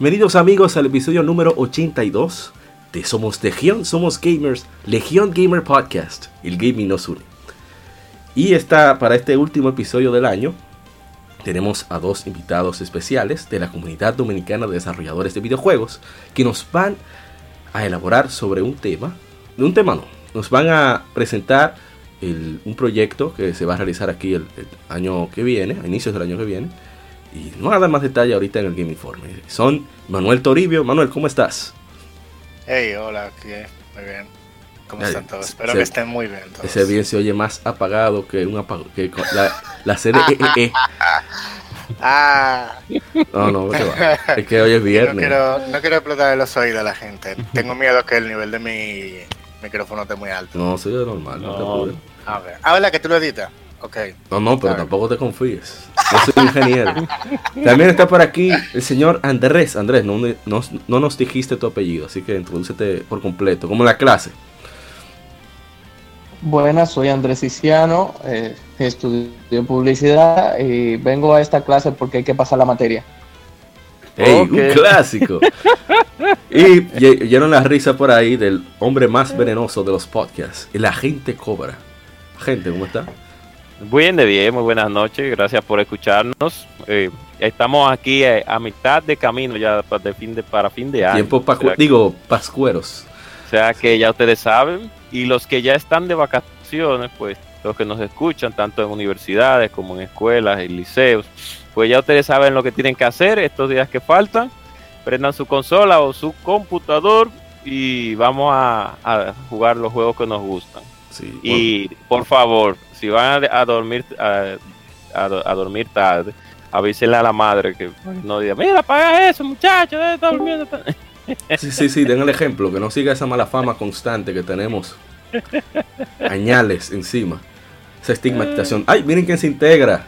Bienvenidos amigos al episodio número 82 de Somos Legión, Somos Gamers, Legión Gamer Podcast, el gaming nos une. Y está, para este último episodio del año, tenemos a dos invitados especiales de la comunidad dominicana de desarrolladores de videojuegos que nos van a elaborar sobre un tema, de un tema no, nos van a presentar un proyecto que se va a realizar aquí el, el año que viene, a inicios del año que viene, y no a dar más detalle ahorita en el Game Informe. Son Manuel Toribio. Manuel, ¿cómo estás? Hey, hola, muy bien. ¿Cómo están todos? Espero que estén muy bien todos. Ese bien se oye más apagado que un apagado, que la, la serie e, e, Ah. No, no, es que hoy es viernes. No quiero, no quiero explotar los oídos a la gente. Tengo miedo que el nivel de mi micrófono esté muy alto. No, soy normal, no, no te A ver, habla que tú lo editas. No, no, pero tampoco te confíes. Yo soy ingeniero. También está por aquí el señor Andrés. Andrés, no, no, nos dijiste tu apellido, así que introdúcete por completo, como la clase. Buenas, soy Andrés Iciano, eh, estudio publicidad y vengo a esta clase porque hay que pasar la materia. ¡Ey, un clásico! y oyeron la risa por ahí del hombre más venenoso de los podcasts, el agente Cobra. Gente, ¿cómo está? Bien de bien, muy buenas noches, gracias por escucharnos. Eh, estamos aquí eh, a mitad de camino ya de fin de, para fin de año. Tiempo, digo, pascueros. O sea que ya ustedes saben, y los que ya están de vacaciones, pues los que nos escuchan, tanto en universidades como en escuelas y liceos, pues ya ustedes saben lo que tienen que hacer estos días que faltan. Prendan su consola o su computador y vamos a, jugar los juegos que nos gustan. y por favor, si van a, dormir a, dormir tarde, avísenle a la madre que no diga, mira, paga eso, muchacho, debe estar durmiendo. Sí, sí, sí, den el ejemplo, que no siga esa mala fama constante que tenemos. Añales encima. Esa estigmatización. Ay, miren quién se integra.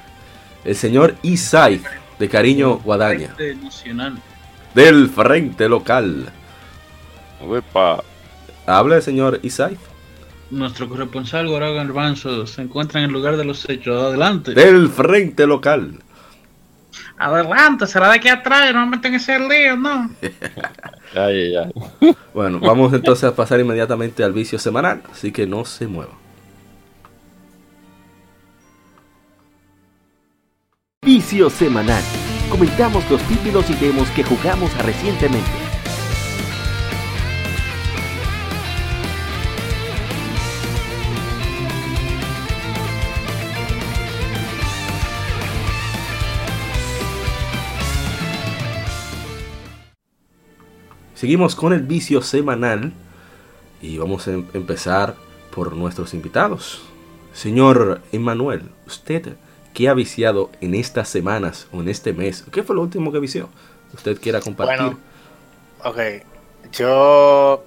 El señor Isai, de Cariño Guadaña. Del Frente Local. Uepa. Habla el señor Isai nuestro corresponsal Goragan Garbanzo se encuentra en el lugar de los hechos. Adelante. Del frente local. Adelante, será de aquí atrás, no me meten ese lío, ¿no? ay, ay, Bueno, vamos entonces a pasar inmediatamente al vicio semanal, así que no se mueva. Vicio semanal. Comentamos los títulos y demos que jugamos recientemente. Seguimos con el vicio semanal y vamos a em-, empezar por nuestros invitados. Señor Emanuel, ¿usted qué ha viciado en estas semanas o en este mes? ¿Qué fue lo último que vició? ¿Usted quiera compartir? Bueno, ok, yo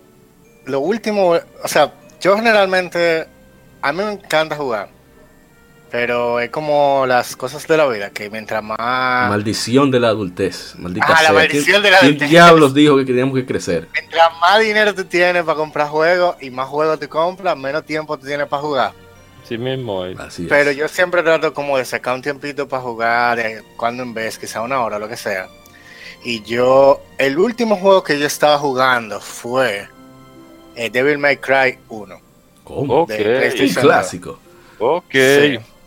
lo último, o sea, yo generalmente, a mí me encanta jugar. Pero es como las cosas de la vida, que mientras más... Maldición de la adultez. Maldita ah, la maldición de la adultez. ¿Quién diablos dijo que teníamos que crecer? Mientras más dinero tú tienes para comprar juegos y más juegos te compras, menos tiempo tú tienes para jugar. Sí mismo. Así Pero yo siempre trato como de sacar un tiempito para jugar, de cuando en vez, quizá una hora, lo que sea. Y yo, el último juego que yo estaba jugando fue eh, Devil May Cry 1. ¿Cómo? Ok, un clásico. Ok.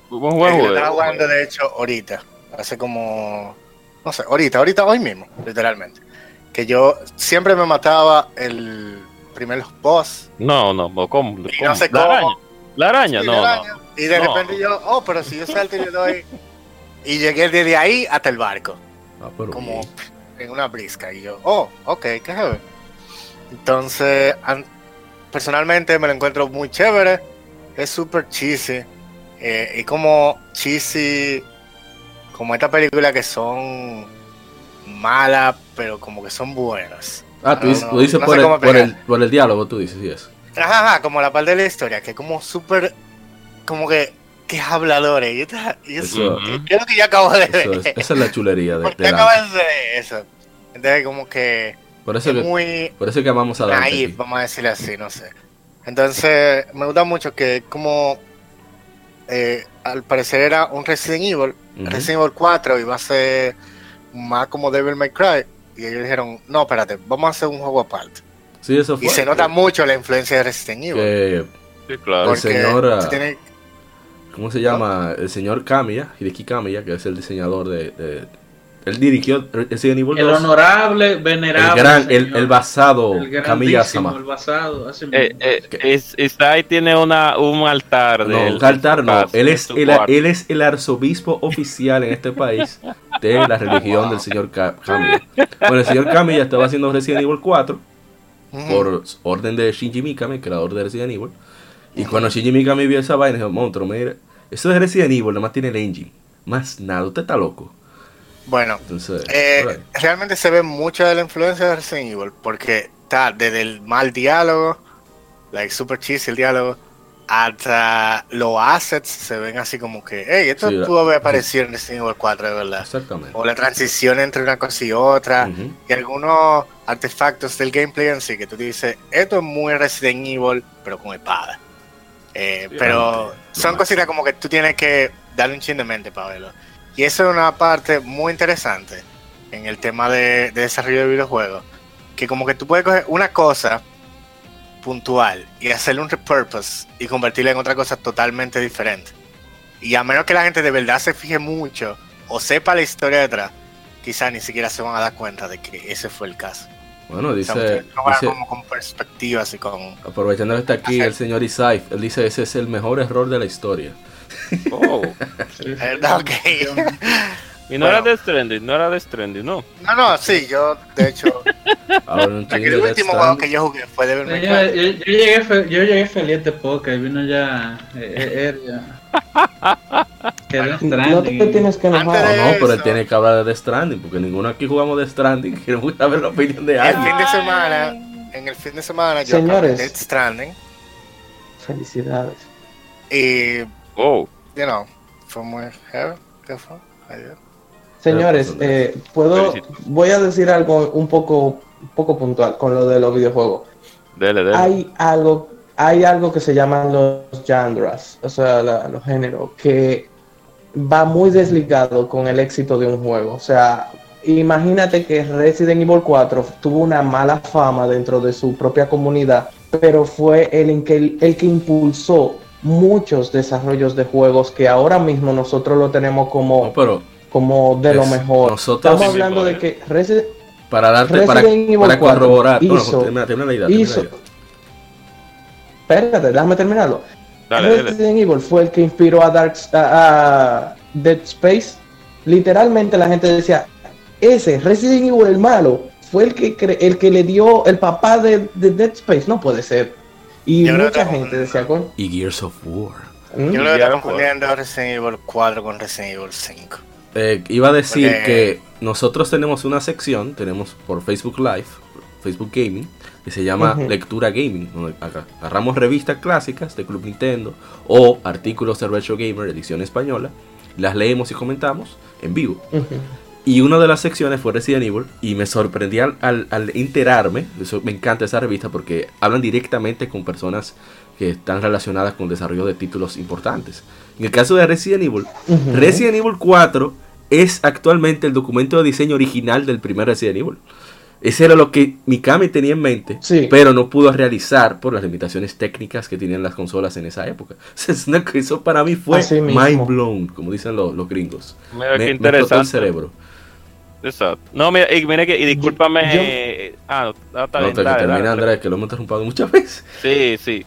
Juego, estaba jugando, de hecho, ahorita. Hace como. No sé, ahorita, ahorita, hoy mismo, literalmente. Que yo siempre me mataba el primer boss. No, no, ¿cómo? no sé la Araña. La araña, no, Y de repente yo, oh, pero si yo salto y le doy. Y llegué desde ahí hasta el barco. Ah, como en una brisca. Y yo, oh, ok, qué chévere. Entonces, personalmente me lo encuentro muy chévere. Es súper cheesy eh, es como cheesy, como esta película que son malas, pero como que son buenas. Ah, tú, dices, por, el, por, el, diálogo, tú dices, sí, eso. Ajá, ajá, como la parte de la historia, que como súper, como que, que habladores. Y, y eso, es lo que yo acabo de ver. esa es la chulería de, Porque de acabas de eso. Entonces, como que. Por eso, es que, muy. Por eso que amamos a Dante. vamos a decirle así, no sé. Entonces, me gusta mucho que, como. Eh, al parecer era un Resident Evil, Resident Evil 4 iba a ser más como Devil May Cry. Y ellos dijeron: No, espérate, vamos a hacer un juego aparte. Sí, eso fue. Y se nota mucho la influencia de Resident Evil. sí, claro. El señor. ¿Cómo se llama? El señor Kamiya, Hideki Kamiya, que es el diseñador de él dirigió Resident Evil 2. El honorable, venerable. El, gran, el, el, basado Camilla Sama. El basado. Eh, eh, tiene una, un altar. No, un altar no. Él es, el, él es el arzobispo oficial en este país de la religión del señor Camilla. Bueno, el señor Camilla estaba haciendo Resident Evil 4 por orden de Shinji Mikami, creador de Resident Evil. Y cuando Shinji Mikami vio esa vaina, dijo, monstruo, mire, eso es Resident Evil, nada más tiene el engine. Más nada, usted está loco. Bueno, eh, realmente se ve mucha de la influencia de Resident Evil, porque está desde el mal diálogo, like super cheesy el diálogo, hasta los assets se ven así como que, hey, esto pudo haber aparecido en Resident Evil 4 de verdad. Exactamente. O la transición entre una cosa y otra, y algunos artefactos del gameplay en sí, que tú dices, esto es muy Resident Evil, pero con espada. Eh, pero son cositas como que tú tienes que darle un chin de mente para verlo. Y eso es una parte muy interesante en el tema de, desarrollo de videojuegos. Que como que tú puedes coger una cosa puntual y hacerle un repurpose y convertirla en otra cosa totalmente diferente. Y a menos que la gente de verdad se fije mucho o sepa la historia detrás, quizás ni siquiera se van a dar cuenta de que ese fue el caso. Bueno, dice, como con perspectivas y con... Aprovechando que está aquí el señor Isaif, él dice ese es el mejor error de la historia. Oh. ok. Y no era de Stranding, no era de Stranding, ¿no? No, no, sí, yo, de hecho. el último juego que yo jugué fue de yo, yo, yo, llegué, yo llegué feliz a este podcast, vino ya. Eh, eh ya. No te tienes que enojar. No, no, pero él tiene que hablar de The Stranding, porque ninguno aquí jugamos de Stranding. Queremos saber la opinión de alguien. El fin de semana, en el fin de semana, yo Señores, Dead Stranding. Felicidades. Y Oh. You know, from where ¿Qué fue? Señores, eh, puedo, voy a decir algo un poco, un poco puntual con lo de los videojuegos. Dele, dele. Hay algo, hay algo que se llaman los genres, o sea, los géneros, que va muy desligado con el éxito de un juego. O sea, imagínate que Resident Evil 4 tuvo una mala fama dentro de su propia comunidad, pero fue el, que, el que impulsó muchos desarrollos de juegos que ahora mismo nosotros lo tenemos como, como de lo mejor. Estamos hablando de que Resident, para darte para, para corroborar hizo, termina, la idea, espérate, déjame terminarlo. Resident Evil fue el que inspiró a Dark a, Dead Space. Literalmente la gente decía, ese Resident Evil el malo fue el que el que le dio el papá de, de Dead Space, no puede ser. Y mucha gente decía con. Y Gears of War. ¿Mm? Yo lo está confundiendo Resident Evil 4 con Resident Evil 5. Eh, iba a decir que nosotros tenemos una sección, tenemos por Facebook Live, Facebook Gaming, que se llama Lectura Gaming. acá agarramos revistas clásicas de Club Nintendo o artículos de Retro Gamer, edición española, las leemos y comentamos en vivo. Y una de las secciones fue Resident Evil y me sorprendí al, al, enterarme, eso me encanta esa revista porque hablan directamente con personas que están relacionadas con el desarrollo de títulos importantes. En el caso de Resident Evil, Resident Evil 4 es actualmente el documento de diseño original del primer Resident Evil. Ese era lo que Mikami tenía en mente, pero no pudo realizar por las limitaciones técnicas que tenían las consolas en esa época. Eso para mí fue mind blown, como dicen los, los gringos. Mira, me, interesante. el cerebro. Exacto. No, mira, y, mira que, y discúlpame. ah, no, está no, dale, termina, Andrés, que lo hemos interrumpido muchas veces. Sí, sí.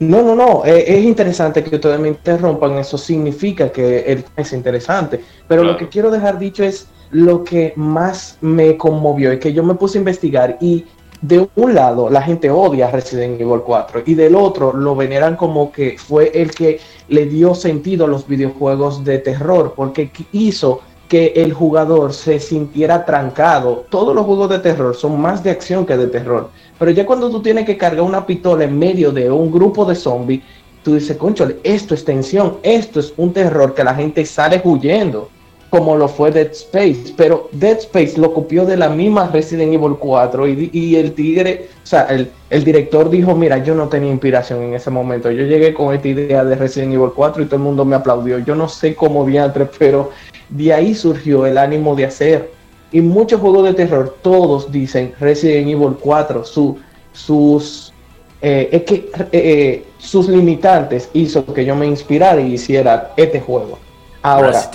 No, no, no. Eh, es interesante que ustedes me interrumpan. Eso significa que el es interesante. Pero lo que quiero dejar dicho es lo que más me conmovió. Es que yo me puse a investigar y de un lado la gente odia Resident Evil 4 y del otro lo veneran como que fue el que le dio sentido a los videojuegos de terror porque hizo que el jugador se sintiera trancado. Todos los juegos de terror son más de acción que de terror. Pero ya cuando tú tienes que cargar una pistola en medio de un grupo de zombies, tú dices, concho, esto es tensión, esto es un terror que la gente sale huyendo como lo fue Dead Space, pero Dead Space lo copió de la misma Resident Evil 4 y, el tigre, o sea, el, director dijo, mira, yo no tenía inspiración en ese momento, yo llegué con esta idea de Resident Evil 4 y todo el mundo me aplaudió, yo no sé cómo diantre, pero de ahí surgió el ánimo de hacer. Y muchos juegos de terror, todos dicen Resident Evil 4, su, sus, eh, es que, eh, eh, sus limitantes hizo que yo me inspirara y hiciera este juego. Ahora,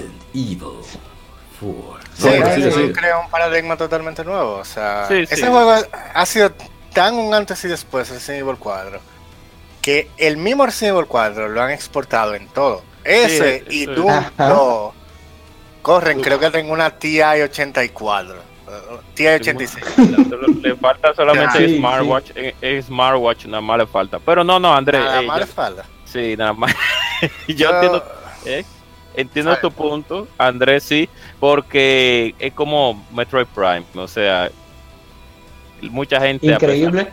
4. Sí, sí, crea un paradigma totalmente nuevo. O sea, ese juego ha sido tan un antes y después de Resident Evil 4 que el mismo Resident Evil 4 lo han exportado en todo. Ese y Doom corren, creo que tengo una TI 84. TI 86. Le, falta solamente smartwatch, smartwatch, nada más le falta. Pero no, no, Andrés. Nada más le falta. Sí, nada más. yo, entiendo. ¿eh? Entiendo tu punto, Andrés, sí, porque es como Metroid Prime, o sea, mucha gente... Increíble.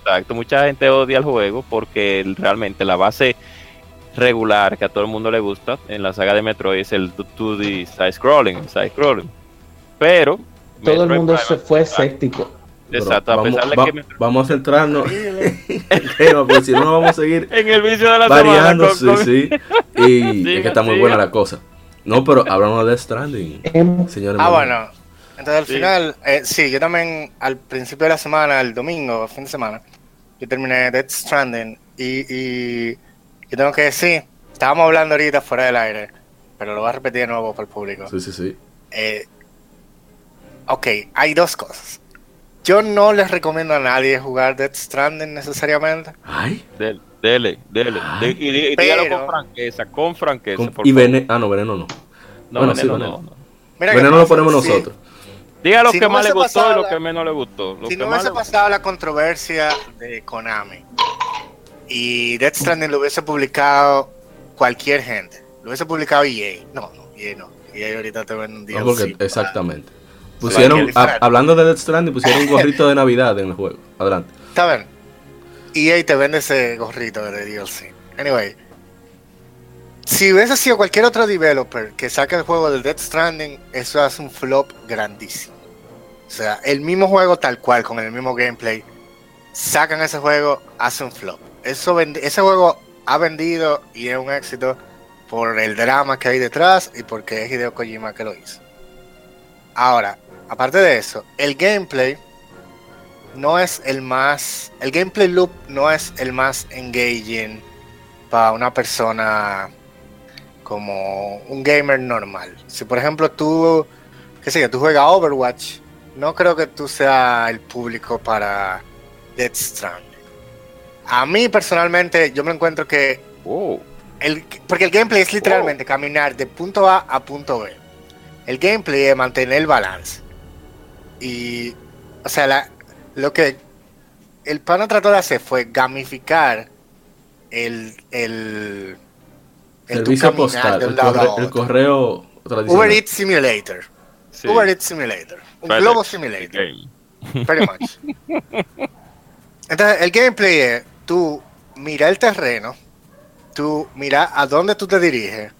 exacto, mucha gente odia el juego porque realmente la base regular que a todo el mundo le gusta en la saga de Metroid es el 2D side scrolling, side scrolling. Pero todo el mundo se fue escéptico. Exacto, a vamos, pesar de que vamos a centrarnos en el tema, porque si no, vamos a seguir en el vicio de la variando, sí, sí. Y es que está muy buena la cosa. No, pero hablamos de Death Stranding, em, señores. Ah, bueno. Entonces, al final, eh, sí, yo también, al principio de la semana, el domingo, fin de semana, yo terminé Death Stranding y, y yo tengo que decir, estábamos hablando ahorita fuera del aire, pero lo voy a repetir de nuevo para el público. Sí, sí, sí. Eh, ok, hay dos cosas. Yo no les recomiendo a nadie jugar Death Stranding necesariamente. Ay. Dele, dele. dele. y, dígalo con franqueza, con franqueza. y veneno, ah, no, veneno no. No, bueno, veneno, no, no. veneno lo ponemos nosotros. Diga lo que más le gustó y lo que menos le gustó. si no hubiese pasado la controversia de Konami y Death Stranding lo hubiese publicado cualquier gente, lo hubiese publicado EA. No, no, EA no. EA ahorita te ven un día. exactamente. Pusieron, hablando de Death Stranding, pusieron un gorrito de Navidad en el juego. Adelante. Está bien. EA te vende ese gorrito de DLC. Anyway. Si hubiese sido cualquier otro developer que saque el juego de Death Stranding, eso es un flop grandísimo. O sea, el mismo juego tal cual, con el mismo gameplay, sacan ese juego, hace un flop. Eso ese juego ha vendido y es un éxito por el drama que hay detrás y porque es Hideo Kojima que lo hizo. Ahora, aparte de eso, el gameplay no es el más. El gameplay loop no es el más engaging para una persona como un gamer normal. Si por ejemplo tú, qué sé yo, tú juegas Overwatch, no creo que tú seas el público para Death Stranding. A mí personalmente, yo me encuentro que. Oh. El, porque el gameplay es literalmente oh. caminar de punto A a punto B. El gameplay es mantener el balance. Y, o sea, la, lo que el pana trató de hacer fue gamificar el, el, el servicio postal, el, correo, tradicional. Uber Eats Simulator. Uber Eats Simulator. Un Globo Simulator. Pretty much. Entonces, el gameplay es tú mira el terreno, tú mira a dónde tú te diriges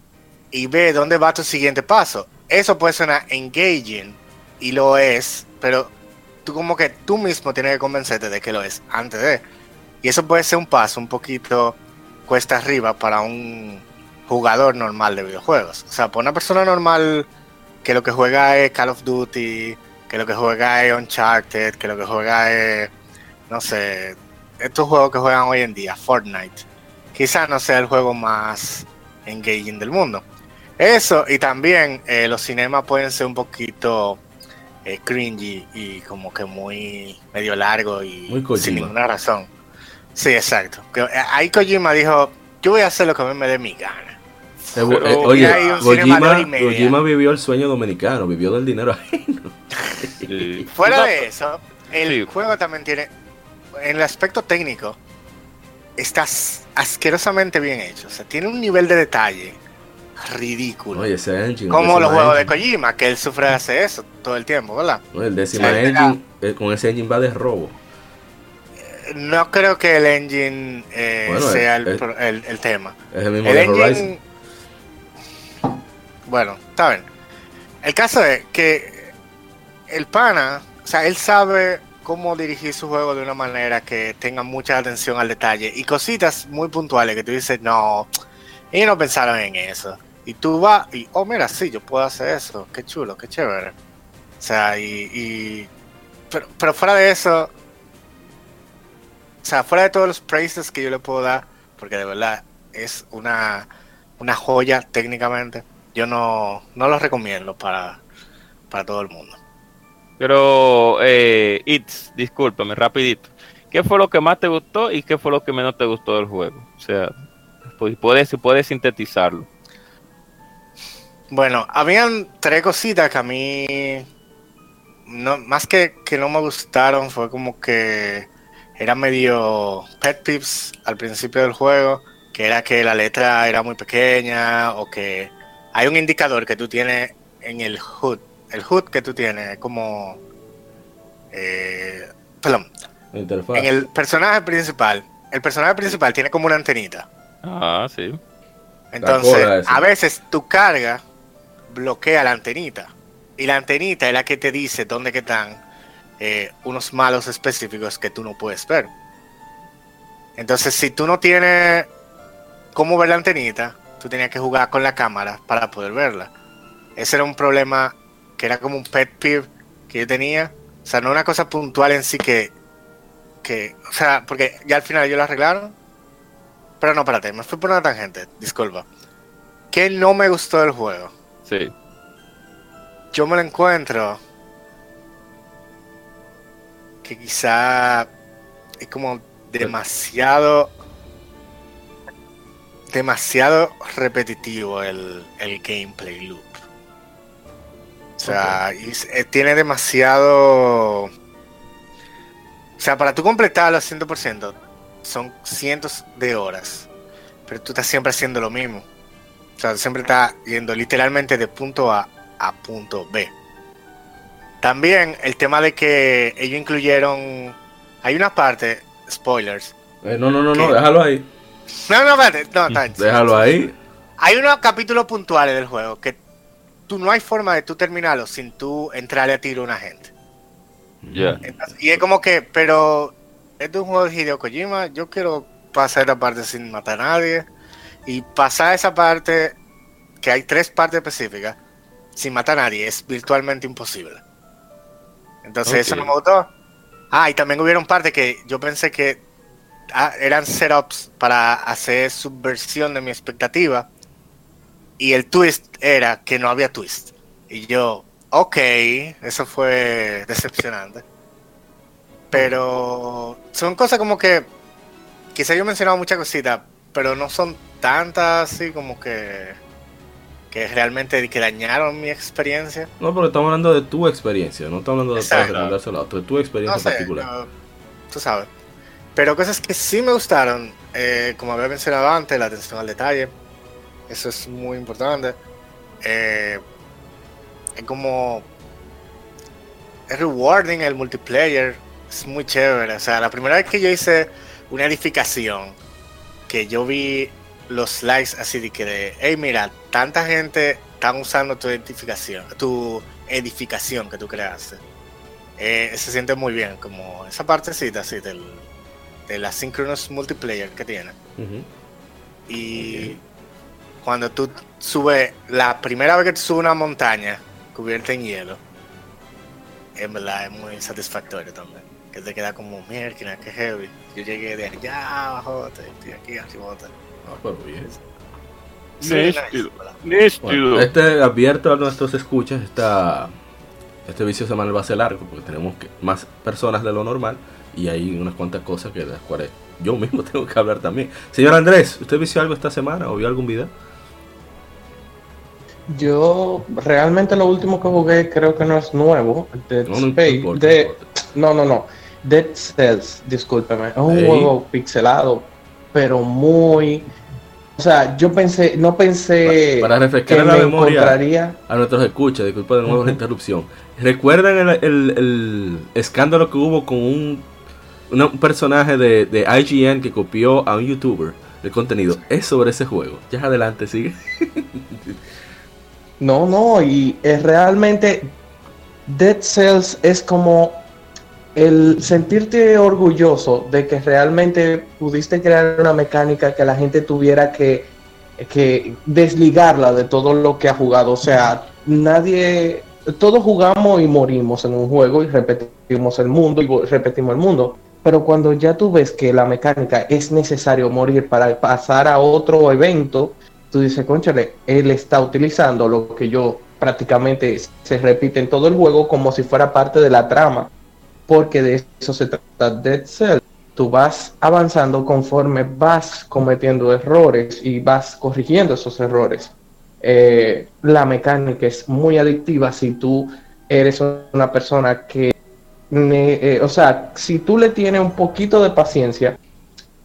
y ve dónde va tu siguiente paso. Eso puede sonar engaging y lo es, pero tú como que tú mismo tienes que convencerte de que lo es antes de. Y eso puede ser un paso un poquito cuesta arriba para un jugador normal de videojuegos. O sea, para una persona normal que lo que juega es Call of Duty, que lo que juega es Uncharted, que lo que juega es, no sé, estos juegos que juegan hoy en día, Fortnite, quizás no sea el juego más engaging del mundo. Eso, y también eh, los cinemas pueden ser un poquito eh, cringy y como que muy medio largo y sin ninguna razón. Sí, exacto. Eh, ahí Kojima dijo, yo voy a hacer lo que a mí me dé mi gana. Eh, oye, Kojima, vivió el sueño dominicano, vivió del dinero ajeno. Fuera de eso, el juego también tiene, en el aspecto técnico, está asquerosamente bien hecho. O sea, tiene un nivel de detalle ridículo. Oye, ese engine. Como los juegos de. Kojima, que él sufre de hacer eso todo el tiempo, ¿verdad? No, el décima O sea, engine, eh, con ese engine va de robo. No creo que el engine eh, Bueno, sea el- el, tema. Es el mismo Horizon. engine. Bueno, está bien. El caso es que el pana, o sea, él sabe cómo dirigir su juego de una manera que tenga mucha atención al detalle y cositas muy puntuales que tú dices, no, ellos no pensaron en eso. Y tú vas y, oh, mira, sí, yo puedo hacer eso, qué chulo, qué chévere. O sea, y. y- pero, pero fuera de eso, o sea, fuera de todos los praises que yo le puedo dar, porque de verdad es una, una joya técnicamente, yo no, no lo recomiendo para, para todo el mundo. Pero, eh, discúlpame, rapidito. ¿Qué fue lo que más te gustó y qué fue lo que menos te gustó del juego? O sea, pues puedes, puedes sintetizarlo. Bueno, habían tres cositas que a mí, no, más que, que no me gustaron, fue como que era medio pet peeves al principio del juego, que era que la letra era muy pequeña o que hay un indicador que tú tienes en el HUD. El HUD que tú tienes es como... eh, perdón, interfaz. en el personaje principal, el personaje principal tiene como una antenita. Ah, sí. Entonces, a veces tu carga bloquea la antenita. Y la antenita es la que te dice dónde que están eh, unos malos específicos que tú no puedes ver. Entonces, si tú no tienes cómo ver la antenita, tú tenías que jugar con la cámara para poder verla. Ese era un problema que era como un pet peeve que yo tenía. O sea, no una cosa puntual en sí que, que o sea, porque ya al final ellos lo arreglaron. Pero no, espérate, me fui por una tangente, disculpa. ¿Qué no me gustó del juego? Sí. Yo me lo encuentro que quizá es como demasiado demasiado repetitivo el, el gameplay loop. O sea, eh, tiene demasiado... O sea, para tú completarlo al 100% son cientos de horas, pero tú estás siempre haciendo lo mismo. O sea, siempre estás yendo literalmente de punto A a punto B. También el tema de que ellos incluyeron... Hay una parte, spoilers. Eh, no, no, no, no, déjalo ahí. No, no, espérate, no, está. Déjalo ahí. Hay unos capítulos puntuales del juego que tú no hay forma de tú terminarlo sin tú entrarle a tiro a una gente. Ya. Y es como que, pero este es un juego de Hideo Kojima, yo quiero pasar esta parte sin matar a nadie y pasar esa parte, que hay tres partes específicas, sin matar a nadie, es virtualmente imposible. Entonces eso no me gustó. Ah, y también hubieron partes que yo pensé que ah, eran setups para hacer subversión de mi expectativa y el twist era que no había twist. Y yo, ok, eso fue decepcionante. Pero son cosas como que quizá yo he mencionado muchas cositas, pero no son tantas así como que que realmente que dañaron mi experiencia. No, pero estamos hablando de tu experiencia, no estamos hablando de para recomendárselo a otro, de tu experiencia No sé, particular. no, tú sabes. Pero cosas que sí me gustaron, eh, como había mencionado antes, la atención al detalle. Eso es muy importante. Eh, es como. Es rewarding el multiplayer. Es muy chévere. O sea, la primera vez que yo hice una edificación, que yo vi los likes así de que de, hey, mira, tanta gente están usando tu edificación, tu edificación que tú creaste. Eh, se siente muy bien, como esa partecita así del, del asynchronous multiplayer que tiene. Y cuando tú subes, la primera vez que tú subes una montaña cubierta en hielo, en verdad es muy satisfactorio también. Que te queda como, mierda, que heavy. Yo llegué de allá abajo, estoy aquí arriba. Ah, pero bien. Nístido. Nístido. Este advierto a nuestros escuchas, esta, este vicio semanal va a ser largo porque tenemos que- más personas de lo normal y hay unas cuantas cosas que de las cuales yo mismo tengo que hablar también. Señor Andrés, ¿usted vició algo esta semana o vio algún video? Yo realmente lo último que jugué creo que no es nuevo. Dead No, no Space. importa, de- no, no, no. Dead Cells, discúlpeme. Es un juego pixelado, pero muy O sea, yo pensé, no pensé para, refrescar la memoria a nuestros escuchas, disculpen de nuevo la interrupción. ¿Recuerdan el, escándalo que hubo con un, un personaje de, de, IGN que copió a un youtuber el contenido? Es sobre ese juego. Ya adelante, sigue. no, no, y es realmente Dead Cells es como el sentirte orgulloso de que realmente pudiste crear una mecánica que la gente tuviera que, desligarla de todo lo que ha jugado. O sea, nadie, todos jugamos y morimos en un juego y repetimos el mundo y repetimos el mundo. Pero cuando ya tú ves que la mecánica es necesario morir para pasar a otro evento, tú dices, conchale, él está utilizando lo que yo prácticamente se repite en todo el juego como si fuera parte de la trama porque de eso se trata Dead Cell. Tú vas avanzando conforme vas cometiendo errores y vas corrigiendo esos errores. Eh, la mecánica es muy adictiva si tú eres una persona que, eh, o sea, si tú le tienes un poquito de paciencia,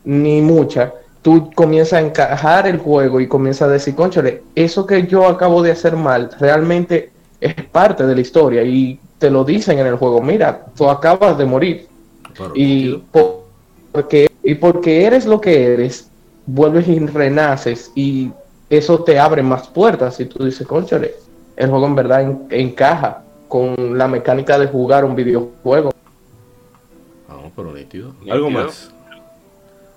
ni mucha, tú comienzas a encajar el juego y comienzas a decir, conchale, eso que yo acabo de hacer mal realmente es parte de la historia y te lo dicen en el juego, mira, tú acabas de morir. y, porque, y porque eres lo que eres, vuelves y renaces y eso te abre más puertas y tú dices, conchale, el juego en verdad encaja con la mecánica de jugar un videojuego. Vamos, pero nítido. ¿Algo más?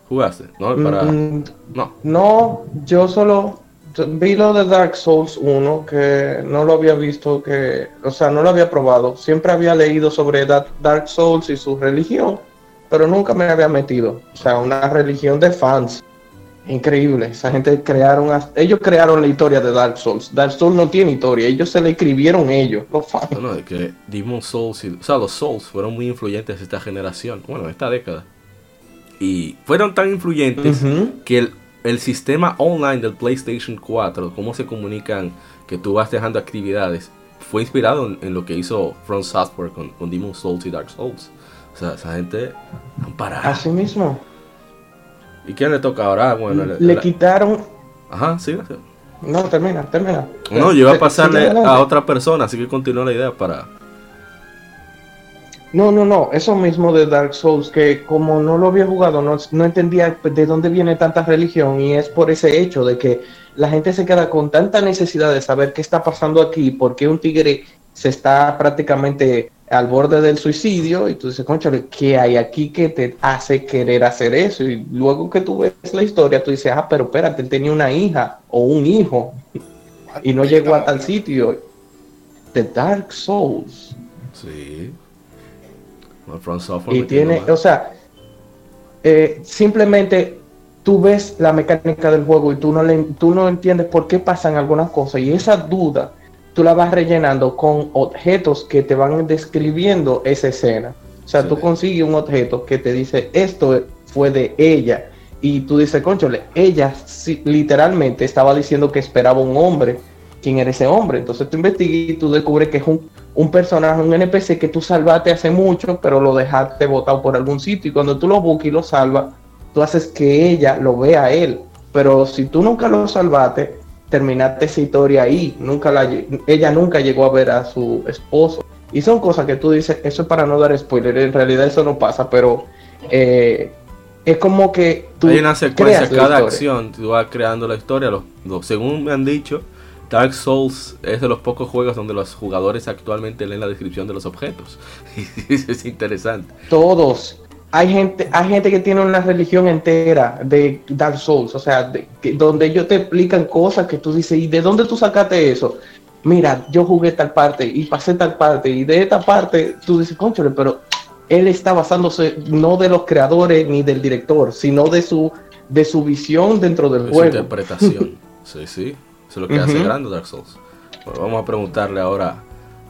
¿Jugaste? ¿No? Para... Mm, no. No, yo solo vi lo de Dark Souls 1, que no lo había visto, que, o sea, no lo había probado. Siempre había leído sobre Dark Souls y su religión, pero nunca me había metido. O sea, una religión de fans. Increíble. Esa gente crearon, ellos crearon la historia de Dark Souls. Dark Souls no tiene historia, ellos se la escribieron ellos, los fans. No, no, es que Demon Souls, o sea, los Souls fueron muy influyentes esta generación, bueno, esta década. Y fueron tan influyentes que el el sistema online del PlayStation 4, cómo se comunican que tú vas dejando actividades, fue inspirado en, lo que hizo From Software con, con Demon Souls y Dark Souls. O sea, esa gente han parado. Así mismo. ¿Y quién le toca ahora? Bueno, le, quitaron. Ajá, sí, No, termina, termina. No, yo iba a pasarle a otra persona, así que continúa la idea para no, no, no, eso mismo de Dark Souls, que como no lo había jugado, no, entendía de dónde viene tanta religión y es por ese hecho de que la gente se queda con tanta necesidad de saber qué está pasando aquí, por qué un tigre se está prácticamente al borde del suicidio y tú dices, conchale, ¿qué hay aquí que te hace querer hacer eso? Y luego que tú ves la historia, tú dices, ah, pero espérate, él tenía una hija o un hijo y no llegó a tal sitio. The Dark Souls. Sí y tiene, o sea, eh, simplemente tú ves la mecánica del juego y tú no, le, tú no entiendes por qué pasan algunas cosas y esa duda tú la vas rellenando con objetos que te van describiendo esa escena. O sea, tú consigues un objeto que te dice esto fue de ella y tú dices, conchole, ella literalmente estaba diciendo que esperaba un hombre. ¿Quién era ese hombre? Entonces tú investigas y tú descubres que es un un personaje, un NPC que tú salvaste hace mucho, pero lo dejaste botado por algún sitio. Y cuando tú lo buscas y lo salvas, tú haces que ella lo vea a él. Pero si tú nunca lo salvaste, terminaste esa historia ahí. Nunca la, ella nunca llegó a ver a su esposo. Y son cosas que tú dices, eso es para no dar spoiler. En realidad eso no pasa, pero eh, es como que tú. Hay una secuencia, cada acción, tú vas creando la historia. según me han dicho, Dark Souls es de los pocos juegos donde los jugadores actualmente leen la descripción de los objetos. es interesante. Todos. Hay gente, hay gente que tiene una religión entera de Dark Souls, o sea, donde ellos te explican cosas que tú dices, ¿y de dónde tú sacaste eso? Mira, yo jugué tal parte y pasé tal parte, y de esta parte tú dices, conchole, pero él está basándose no de los creadores ni del director, sino de su, de su visión dentro del juego. Su interpretación. sí, sí. Eso es lo que hace grande Dark Souls. Bueno, vamos a preguntarle ahora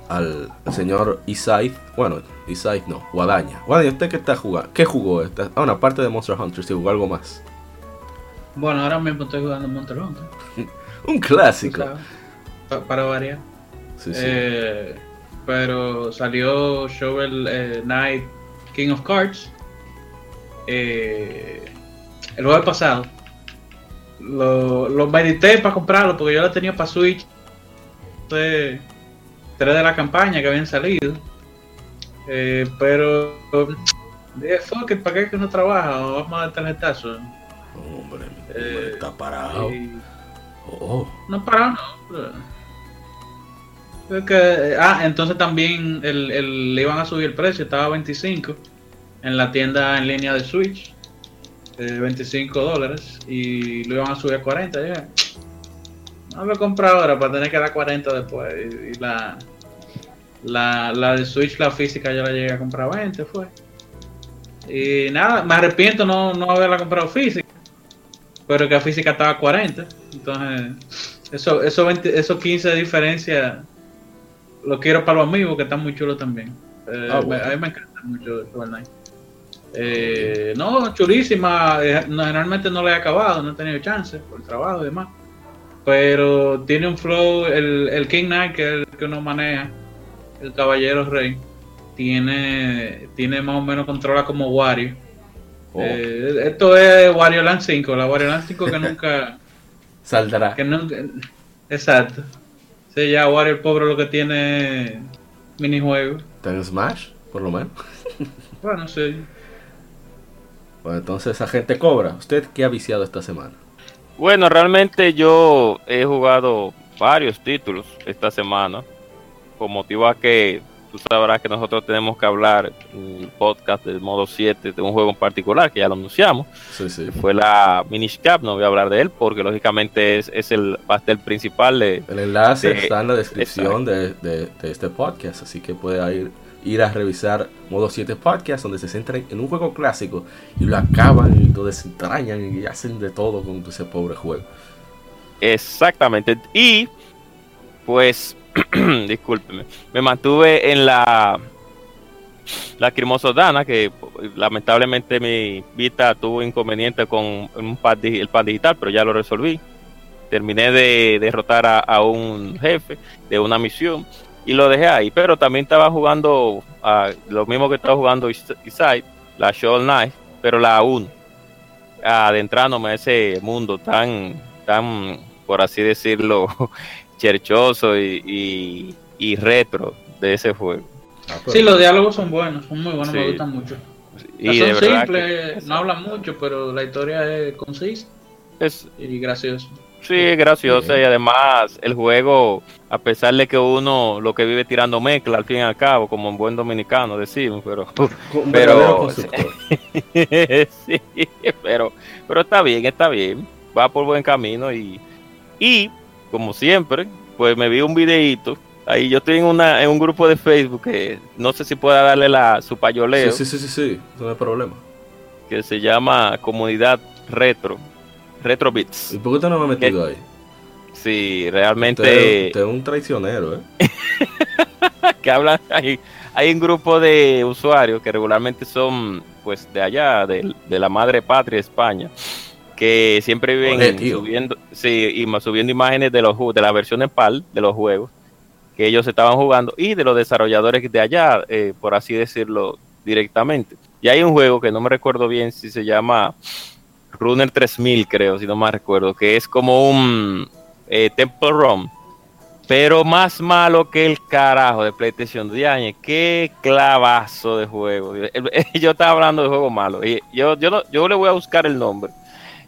al, señor Isai. Bueno, Isai no, Guadaña. Guadaña, ¿usted qué está jugando? ¿Qué jugó? Esta? Ah, una parte de Monster Hunter, si jugó algo más. Bueno, ahora mismo estoy jugando Monster Hunter. Un clásico. para variar. Sí, sí. Eh, pero salió Shovel eh, Knight King of Cards. Eh, el jueves pasado lo, lo medité para comprarlo porque yo lo tenía para Switch. tres de la campaña que habían salido. Eh, pero dije, fuck it, ¿para qué que no trabaja? Vamos a dar tarjetazo. Hombre, eh, está parado. Oh. No parado, no. Que, ah, entonces también el, el, le iban a subir el precio, estaba a 25 en la tienda en línea de Switch, 25 eh, dólares, y lo iban a subir a 40. Ya. No lo compré ahora para tener que dar 40 después. Y, la, la, la de Switch, la física, yo la llegué a comprar a 20, fue. Y nada, me arrepiento no, no haberla comprado física, pero que la física estaba a 40. Entonces, eso, eso, 20, esos 15 de diferencia lo quiero para los amigos que están muy chulos también. Eh, ah, a mí me encanta mucho Shovel eh, no, chulísima. Eh, generalmente no le he acabado, no he tenido chance por el trabajo y demás. Pero tiene un flow, el, el King Knight, que es el que uno maneja, el Caballero Rey, tiene, tiene más o menos controla como Wario. Oh. esto es Wario Land 5, la Wario Land 5 que nunca saldrá. Que nunca, exacto. Sí, ya Wario el pobre lo que tiene minijuegos. ¿Tiene Smash? Por lo menos. bueno, sí. Bueno, entonces esa gente cobra. ¿Usted qué ha viciado esta semana? Bueno, realmente yo he jugado varios títulos esta semana. Con motivo a que tú sabrás que nosotros tenemos que hablar en el podcast del modo 7 de un juego en particular, que ya lo anunciamos. Sí, sí. Fue la Minish Cap, no voy a hablar de él porque lógicamente es, es el pastel principal de... El enlace está en la descripción de, de, este podcast, así que puede ir, ir a revisar modo 7 podcast donde se centran en un juego clásico y lo acaban y lo desentrañan y hacen de todo con ese pobre juego. Exactamente. Y pues discúlpeme, me mantuve en la la Dana, que lamentablemente mi Vita tuvo inconveniente con un el pad digital, pero ya lo resolví. Terminé de derrotar a, un jefe de una misión y lo dejé ahí, pero también estaba jugando lo mismo que estaba jugando Isai, la Shovel Knight, pero la aún adentrándome a ese mundo tan, tan, por así decirlo, cherchoso y, y, retro de ese juego. Ah, sí, los diálogos son buenos, son muy buenos, me gustan mucho. Y son simples, no hablan mucho, pero la historia es concisa es, y graciosa. Sí, es graciosa y además el juego, a pesar de que uno lo que vive tirando mezcla al fin y al cabo, como un buen dominicano decimos, pero pero sí, pero pero está bien, está bien, va por buen camino y y como siempre, pues me vi un videíto. Ahí yo estoy en, una, en un grupo de Facebook que no sé si pueda darle la, su payoleo. Sí, sí, sí, sí, no hay problema. Que se llama Comunidad Retro. Retro Bits. ¿Y por qué usted no me ha metido ahí? Sí, realmente. Usted, es un traicionero, ¿eh? que hablan. Hay, hay un grupo de usuarios que regularmente son, pues, de allá, de, de la madre patria, España que siempre viven subiendo, sí, y subiendo imágenes de los de la versión en PAL de los juegos que ellos estaban jugando y de los desarrolladores de allá, eh, por así decirlo directamente. Y hay un juego que no me recuerdo bien si se llama Runner 3000, creo, si no me recuerdo, que es como un eh, Temple Run, pero más malo que el carajo de PlayStation de años. Qué clavazo de juego. Yo estaba hablando de juego malo. Y yo, yo, yo le voy a buscar el nombre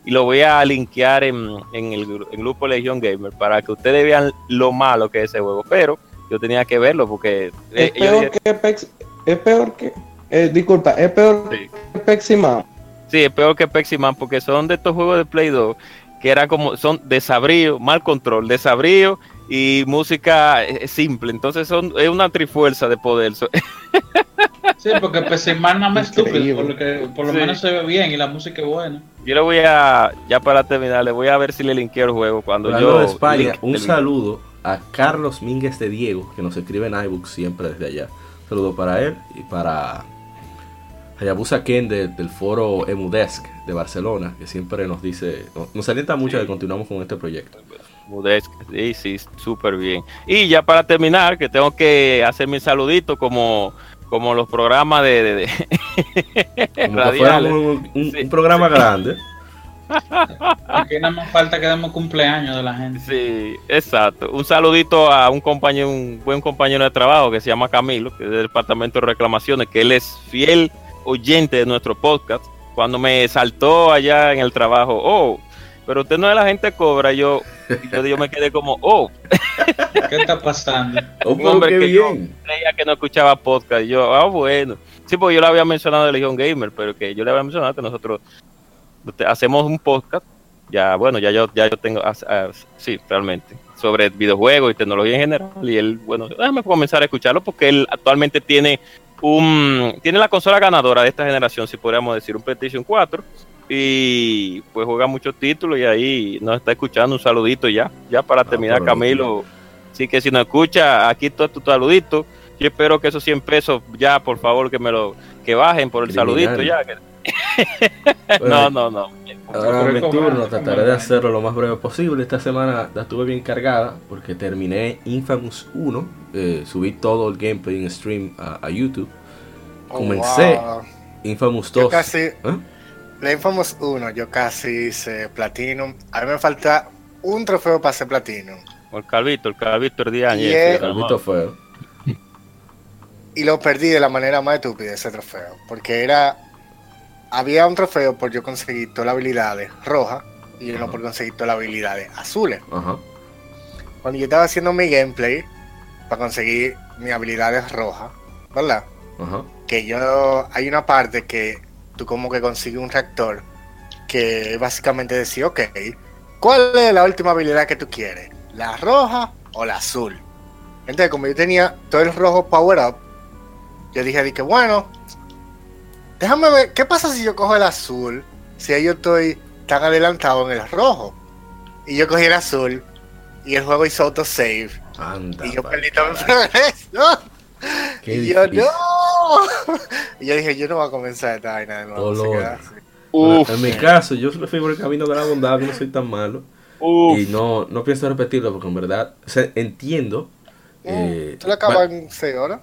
y lo voy a linkear en, el, grupo Legion Gamer para que ustedes vean lo malo que es ese juego. Pero yo tenía que verlo porque. Es peor que Pex, Es peor que. Eh, disculpa, es peor que Peximan. Sí, es peor que Peximan porque son de estos juegos de Play 2 que eran como. Son desabrío, mal control, desabrío y música eh, simple. Entonces son, es una trifuerza de poder. Sí, porque Peximan no me estúpido, porque por lo menos se ve bien y la música es buena. Yo le voy a, ya para terminar, le voy a ver si le linkeo el juego cuando yo... de España, un saludo a Carlos Mínguez de Diego, que nos escribe en iBooks siempre desde allá. Un saludo para él y para Hayabusa Ken del foro Emudesk de Barcelona, que siempre nos dice, nos, alienta mucho que continuamos con este proyecto. Emudesk, sí, sí, súper bien. Y ya para terminar, que tengo que hacer mi saludito como como los programas de, de, Un, programa grande. Aquí nada más falta que demos cumpleaños de la gente. Sí, exacto. Un saludito a un compañero, un buen compañero de trabajo que se llama Camilo, que es del departamento de reclamaciones, que él es fiel oyente de nuestro podcast. Cuando me saltó allá en el trabajo, oh, pero usted no es la gente cobra, yo, yo, me quedé como, oh. ¿Qué está pasando? un hombre que yo creía que no escuchaba podcast. Y yo, ah, bueno. Sí, porque yo le había mencionado de Legion Gamer, pero que yo le había mencionado que nosotros hacemos un podcast. Ya, bueno, ya yo, ya yo tengo, sí, realmente, sobre videojuegos y tecnología en general. Y él, bueno, déjame comenzar a escucharlo porque él actualmente tiene un, tiene la consola ganadora de esta generación, si podríamos decir, un PlayStation 4 y pues juega muchos títulos y ahí nos está escuchando un saludito ya, ya para ah, terminar Camilo. Así que si nos escucha, aquí todo tu saludito. Yo espero que esos 100 pesos ya, por favor, que me lo que bajen por el saludito ya. no, no, no. Ahora mi turno, trataré de hacerlo lo más breve posible. Esta semana la estuve bien cargada porque terminé Infamous 1. Eh, subí todo el gameplay en stream a, YouTube. Oh, Comencé Infamous 2. La Infamous 1 yo casi hice Platinum. A mí me falta un trofeo para hacer Platinum. El Calvito, el Calvito el día El Calvito fue. Y lo perdí de la manera más estúpida ese trofeo. Porque era. Había un trofeo por yo conseguir todas las habilidades rojas y uno por conseguir todas las habilidades azules. Cuando yo estaba haciendo mi gameplay para conseguir mis habilidades rojas, ¿verdad? Que yo. Hay una parte que tú como que consigues un reactor que básicamente decía, ok, ¿cuál es la última habilidad que tú quieres? ¿La roja o la azul? Entonces, como yo tenía todo el rojo power up, yo dije, que bueno, déjame ver, ¿qué pasa si yo cojo el azul? Si yo estoy tan adelantado en el rojo. Y yo cogí el azul y el juego hizo autosave. Anda, y yo perdí todo el progreso. y yo, no. y yo dije, yo no voy a comenzar esta vaina de nuevo. en mi caso, yo solo fui por el camino de la bondad, no soy tan malo. Y no, no pienso repetirlo porque en verdad entiendo. Mm, eh, ¿Tú lo acabas en 6 horas?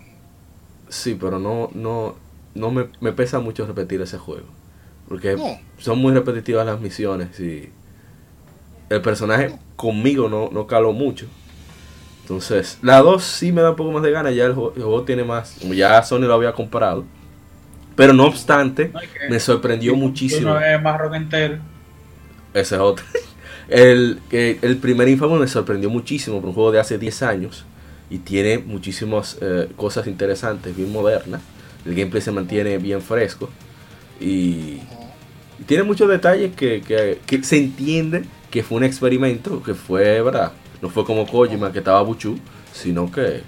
Sí, pero no, no, no me, me, pesa mucho repetir ese juego. Porque son muy repetitivas las misiones y el personaje conmigo no, no caló mucho. Entonces, la 2 sí me da un poco más de ganas, ya el juego, tiene más, como ya Sony lo había comprado. Pero no obstante, me sorprendió muchísimo. es más rock entero. Ese es otro. El, el primer Infamous me sorprendió muchísimo por un juego de hace 10 años y tiene muchísimas eh, cosas interesantes, bien modernas. El gameplay se mantiene bien fresco y, tiene muchos detalles que, que, se entiende que fue un experimento, que fue, ¿verdad? No fue como Kojima que estaba buchu, sino que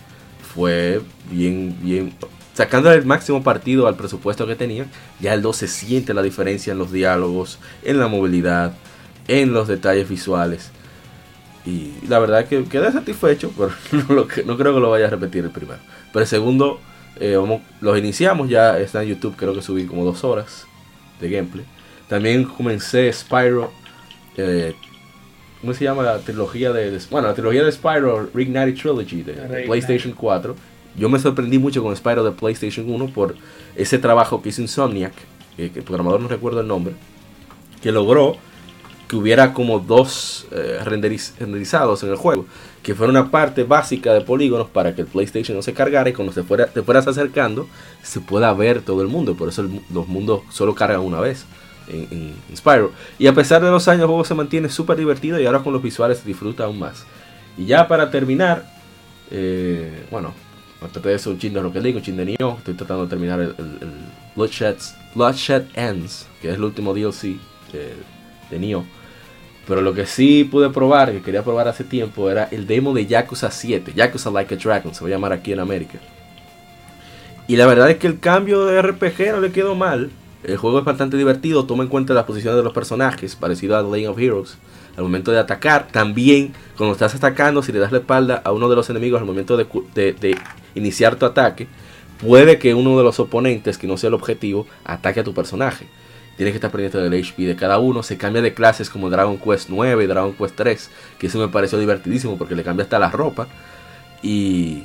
fue bien, bien, sacando el máximo partido al presupuesto que tenían. Ya el 2 se siente la diferencia en los diálogos, en la movilidad, en los detalles visuales. Y la verdad que quedé satisfecho, pero no, no creo que lo vaya a repetir el primero. Pero el segundo, eh, los iniciamos, ya está en YouTube, creo que subí como dos horas de gameplay. También comencé Spyro eh, ¿Cómo se llama la trilogía de, bueno, la trilogía de Spyro Reignited Trilogy de, PlayStation 4? Yo me sorprendí mucho con Spyro de PlayStation 1 por ese trabajo que hizo Insomniac, que el programador no recuerdo el nombre, que logró que hubiera como dos eh, renderizados en el juego, que fuera una parte básica de polígonos para que el PlayStation no se cargara y cuando se fuera, te fueras acercando se pueda ver todo el mundo, por eso los mundos solo cargan una vez en, Spyro. Y a pesar de los años, el juego se mantiene súper divertido y ahora con los visuales se disfruta aún más. Y ya para terminar, eh, bueno, traté de eso un chin de que digo, un chin de. Estoy tratando de terminar el, Bloodshed, Ends, que es el último DLC de, de Nioh. Pero lo que sí pude probar, que quería probar hace tiempo, era el demo de Yakuza 7. Yakuza Like a Dragon, se va a llamar aquí en América. Y la verdad es que el cambio de RPG no le quedó mal. El juego es bastante divertido, toma en cuenta las posiciones de los personajes, parecido a The Lane of Heroes. Al momento de atacar, también cuando estás atacando, si le das la espalda a uno de los enemigos al momento de, iniciar tu ataque, puede que uno de los oponentes, que no sea el objetivo, ataque a tu personaje. Tienes que estar pendiente del HP de cada uno. Se cambia de clases como Dragon Quest 9 y Dragon Quest 3, que eso me pareció divertidísimo porque le cambia hasta la ropa. Y,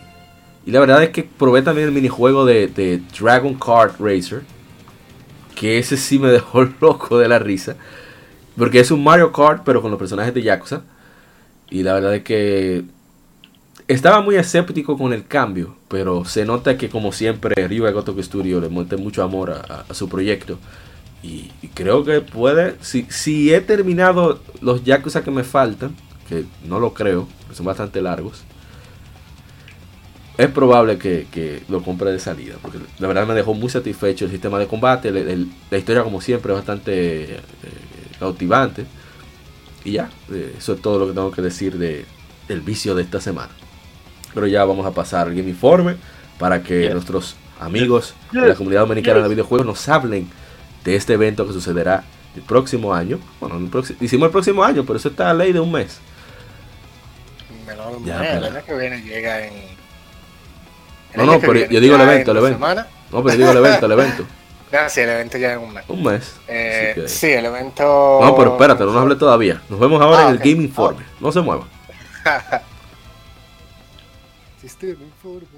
y la verdad es que probé también el minijuego de, de Dragon Kart Racer que ese sí me dejó loco de la risa. Porque es un Mario Kart, pero con los personajes de Yakuza. Y la verdad es que estaba muy escéptico con el cambio, pero se nota que como siempre Ryuga Gotoku Studio le monté mucho amor a, su proyecto. Y, creo que puede, si, si he terminado los Yakuza que me faltan, que no lo creo, son bastante largos, es probable que, lo compre de salida, porque la verdad me dejó muy satisfecho el sistema de combate, la historia como siempre es bastante eh, cautivante. Y ya, eh, eso es todo lo que tengo que decir de, del vicio de esta semana. Pero ya vamos a pasar al Game Informe para que nuestros amigos de la comunidad dominicana de videojuegos nos hablen de este evento que sucederá el próximo año. Bueno, el próximo, hicimos el próximo año, pero eso está a ley de un mes. ya, el año que viene llega en. no, no, pero yo digo el evento, el evento. No, pero yo digo el evento, el evento. Sí, el evento ya es un mes. Un mes. Eh, sí, el evento. No, pero espérate, no nos hable todavía. Nos vemos ahora ah, en el Game Informe. No se mueva. Sistema informativo.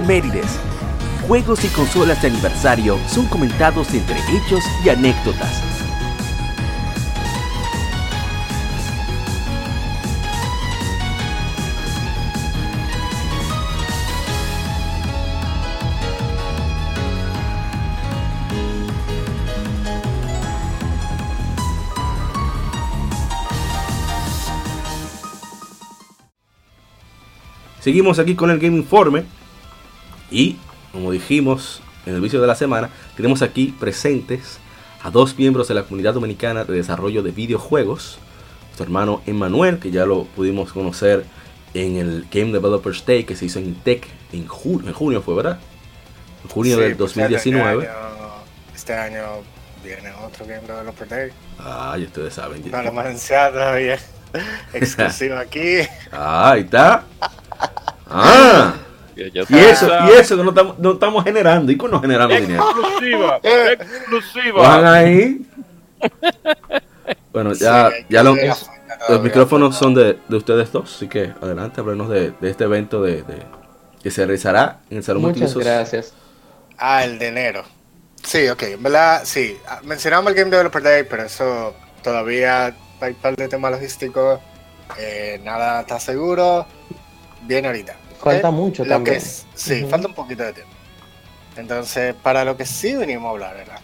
Mérides. Juegos y consolas de aniversario son comentados entre hechos y anécdotas. Seguimos aquí con el Game Informe. Y, como dijimos en el vicio de la semana, tenemos aquí presentes a dos miembros de la comunidad dominicana de desarrollo de videojuegos. Nuestro hermano Emmanuel, que ya lo pudimos conocer en el Game Developers Day que se hizo en Intec en junio, en junio fue, ¿verdad? En junio del 2019. Este, este año, viene otro Game Developers Day. Ah, ya ustedes saben. No lo hemos anunciado todavía. Exclusivo aquí. Ah, ahí está. Ah. Y eso, y eso que no estamos, no estamos generando. ¿Y cómo no generamos dinero? Exclusiva, exclusiva. Van ahí. Bueno, ya, ya lo, los micrófonos son de, de, ustedes dos, así que adelante, háblenos de, de este evento de, de, que se realizará en el Salón Muchas gracias. Ah, el de enero. Sí, ok, en verdad, sí. Mencionamos el Game Developer Day, pero eso todavía hay un par de temas logísticos. Eh, nada está seguro. Viene ahorita. Falta mucho también. sí, falta un poquito de tiempo. Entonces, para lo que sí venimos a hablar era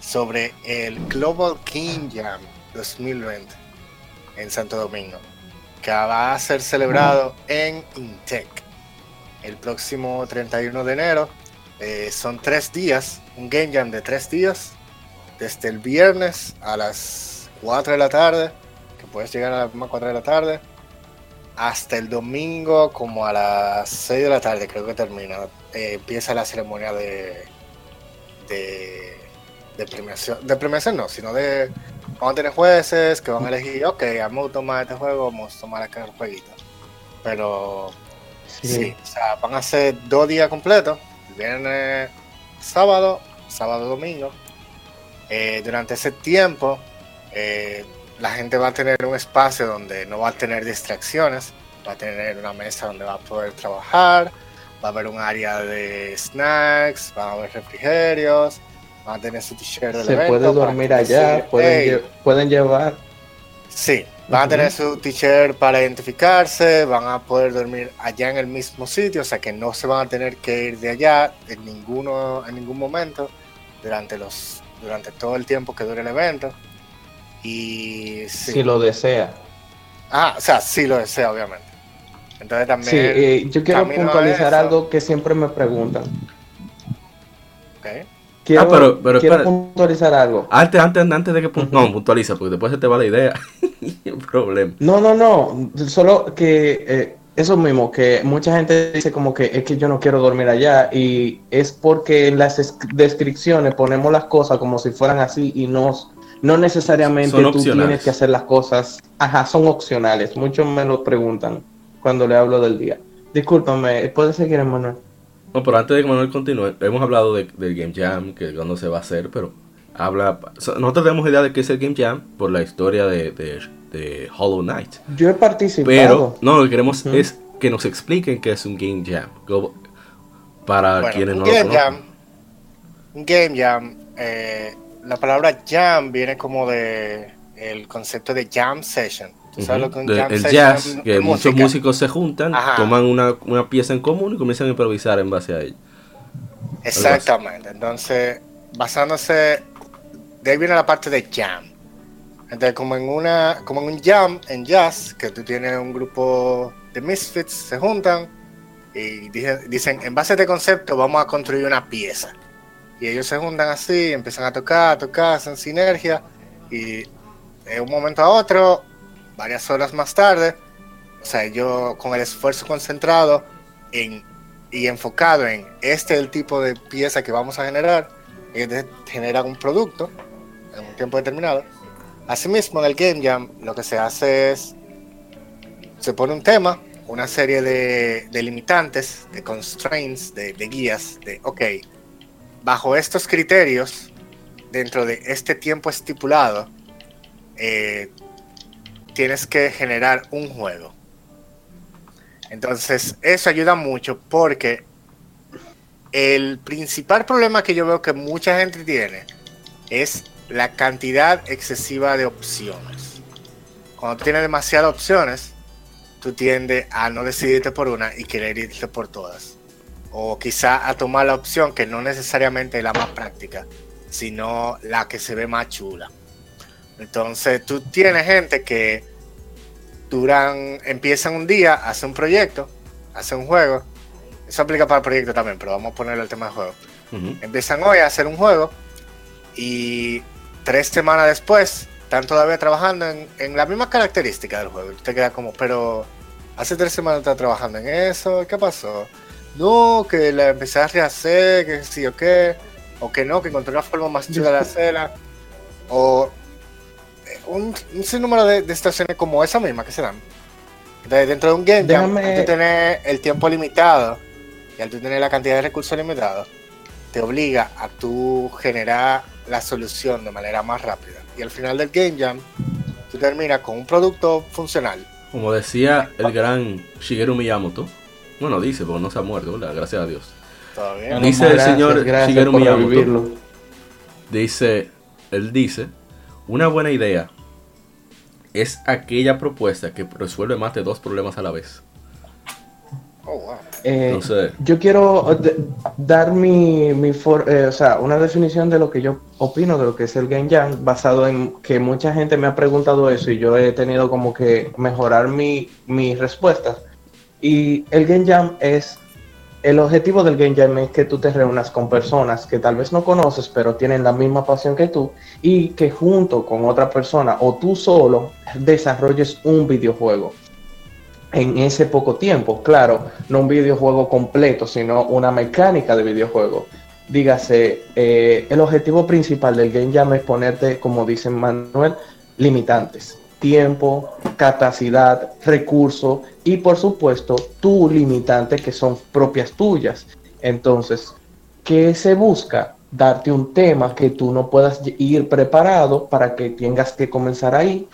sobre el Global King Jam 2020 en Santo Domingo, que va a ser celebrado en Intec el próximo 31 de enero. Eh, son tres días, un Game Jam de tres días, desde el viernes a las 4 de la tarde, que puedes llegar a las 4 de la tarde, hasta el domingo como a las 6 de la tarde creo que termina. Eh, empieza la ceremonia de, de, de premiación. De premiación no, sino de... Vamos a tener jueces que van a elegir, ok, vamos a tomar este juego, vamos a tomar aquel jueguito. Pero sí. o sea, van a ser dos días completos. Viernes, sábado, sábado, domingo. Eh, durante ese tiempo... Eh, la gente va a tener un espacio donde no va a tener distracciones, va a tener una mesa donde va a poder trabajar, va a haber un área de snacks, va a haber refrigerios, va a tener su t-shirt Se puede dormir allá, pueden, pueden llevar. Sí, Van a tener su teacher para identificarse, van a poder dormir allá en el mismo sitio, o sea que no se van a tener que ir de allá en ninguno, en ningún momento durante los, durante todo el tiempo que dure el evento. Y si lo desea. Ah, o sea, si lo desea, obviamente. Entonces también. Sí, eh, yo quiero puntualizar algo que siempre me preguntan. Okay. Quiero, ah, pero, pero quiero puntualizar algo. Antes, antes, antes de que no, puntualiza, porque después se te va la idea. problema. No, no, no. Solo que eh, eso mismo, que mucha gente dice como que es que yo no quiero dormir allá y es porque en las descripciones ponemos las cosas como si fueran así y no, no necesariamente tú tienes que hacer las cosas. Ajá, son opcionales. Muchos me lo preguntan cuando le hablo del día. Discúlpame, ¿puedes seguir, Manuel? No, pero antes de que Manuel continúe, hemos hablado de, del Game Jam, que cuando se va a hacer, pero habla. Nosotros tenemos idea de qué es el Game Jam por la historia de, de, Hollow Knight. Yo he participado. Pero, no, lo que queremos es que nos expliquen qué es un Game Jam. Para quienes no game Jam, un Game Jam, eh, la palabra jam viene como de el concepto de jam session el jazz, que muchos músicos se juntan, toman una, una, pieza en común y comienzan a improvisar en base a ella. Exactamente, entonces basándose, de ahí viene la parte de jam. Entonces como en una, como en un jam en jazz, que tú tienes un grupo de misfits, se juntan y dicen, en base a este concepto vamos a construir una pieza. Y ellos se juntan así, empiezan a tocar, a tocar, hacen sinergia y de un momento a otro varias horas más tarde, o sea, yo con el esfuerzo concentrado en, y enfocado en este es el tipo de pieza que vamos a generar, y generar un producto en un tiempo determinado. Asimismo, en el Game Jam lo que se hace es, se pone un tema, una serie de, limitantes, de constraints, de, de guías, de, ok, bajo estos criterios, dentro de este tiempo estipulado, eh, tienes que generar un juego. Entonces, eso ayuda mucho porque el principal problema que yo veo que mucha gente tiene es la cantidad excesiva de opciones. Cuando tienes demasiadas opciones, tú tiendes a no decidirte por una y querer irte por todas. O quizá a tomar la opción que no necesariamente es la más práctica, sino la que se ve más chula. Entonces tú tienes gente que duran, empiezan un día, hacen un proyecto, hacen un juego. Eso aplica para el proyecto también, pero vamos a ponerle el tema de juego. Empiezan hoy a hacer un juego y tres semanas después están todavía trabajando en, en la misma característica del juego. Y te quedas como, pero hace tres semanas estás trabajando en eso, ¿qué pasó? No, que la empecé a rehacer, que sí o qué, o que no, que encontré una forma más chula de hacerla. O un, un sinnúmero de, de, estaciones como esa misma que se dan. Entonces, dentro de un game jam, al tú tener el tiempo limitado y al tú tener la cantidad de recursos limitados, te obliga a tú generar la solución de manera más rápida. Y al final del game jam, tú terminas con un producto funcional. Como decía el gran Shigeru Miyamoto, bueno, dice, porque no se ha muerto, gracias a Dios. Todavía. Dice el señor Shigeru Miyamoto. Dice, él dice una buena idea es aquella propuesta que resuelve más de dos problemas a la vez. Oh, eh, yo quiero dar mi, mi eh, o sea, una definición de lo que yo opino de lo que es el Game Jam, basado en que mucha gente me ha preguntado eso y yo he tenido como que mejorar mi, mis respuestas. Y el Game Jam es el objetivo del Game Jam es que tú te reúnas con personas que tal vez no conoces, pero tienen la misma pasión que tú, y que junto con otra persona o tú solo desarrolles un videojuego. En ese poco tiempo, claro, no un videojuego completo, sino una mecánica de videojuego. Dígase, eh, el objetivo principal del Game Jam es ponerte, como dice Manuel, limitantes tiempo, capacidad, recurso y por supuesto tu limitante que son propias tuyas. Entonces, ¿qué se busca? Darte un tema que tú no puedas ir preparado para que tengas que comenzar ahí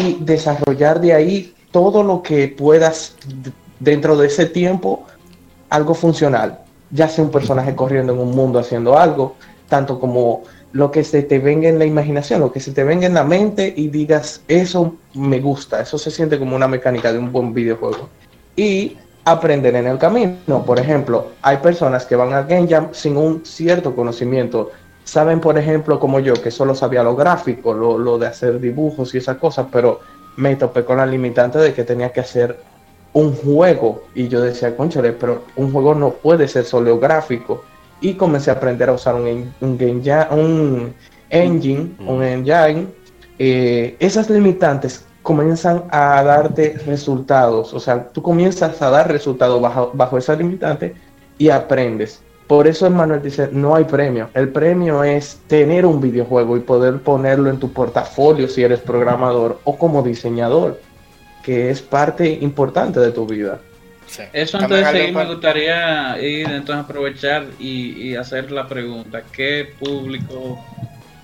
y desarrollar de ahí todo lo que puedas dentro de ese tiempo, algo funcional, ya sea un personaje corriendo en un mundo haciendo algo, tanto como lo que se te venga en la imaginación, lo que se te venga en la mente y digas, eso me gusta, eso se siente como una mecánica de un buen videojuego. Y aprender en el camino. Por ejemplo, hay personas que van al Game Jam sin un cierto conocimiento. Saben, por ejemplo, como yo, que solo sabía lo gráfico, lo, lo de hacer dibujos y esas cosas, pero me topé con la limitante de que tenía que hacer un juego. Y yo decía, conchale, pero un juego no puede ser solo gráfico y comencé a aprender a usar un, un, game, un engine, un engine. Eh, esas limitantes comienzan a darte resultados, o sea, tú comienzas a dar resultados bajo, bajo esa limitante y aprendes. Por eso Manuel dice, no hay premio. El premio es tener un videojuego y poder ponerlo en tu portafolio si eres programador o como diseñador, que es parte importante de tu vida. Eso antes de seguir me gustaría ir entonces aprovechar y, hacer la pregunta, ¿qué público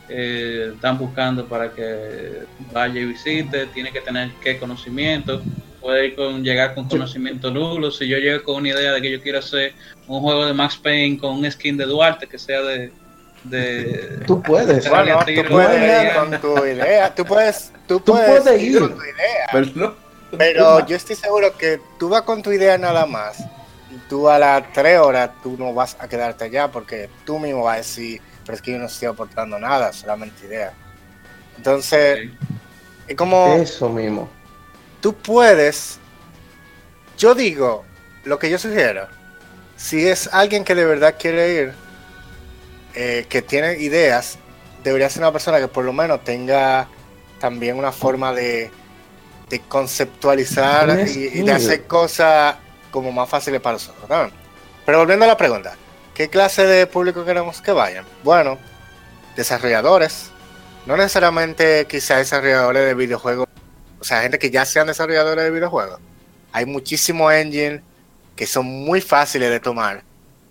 eh, están buscando para que vaya y visite? ¿Tiene que tener qué conocimiento? Puede ir con, llegar con conocimiento nulo. Si yo llego con una idea de que yo quiero hacer un juego de Max Payne con un skin de Duarte que sea de, de tú puedes, tú puedes ir con tu idea, tú puedes, tú, puedes, ir con tu idea. Pero yo estoy seguro que tú vas con tu idea nada más. Y tú a las tres horas tú no vas a quedarte allá porque tú mismo vas a decir, pero es que yo no estoy aportando nada, solamente idea. Entonces, es como... Eso mismo. Tú puedes... Yo digo, lo que yo sugiero, si es alguien que de verdad quiere ir, eh, que tiene ideas, debería ser una persona que por lo menos tenga también una forma de de conceptualizar y, de hacer cosas como más fáciles para nosotros. Pero volviendo a la pregunta, ¿qué clase de público queremos que vayan? Bueno, desarrolladores, no necesariamente quizás desarrolladores de videojuegos, o sea, gente que ya sean desarrolladores de videojuegos. Hay muchísimos engines que son muy fáciles de tomar,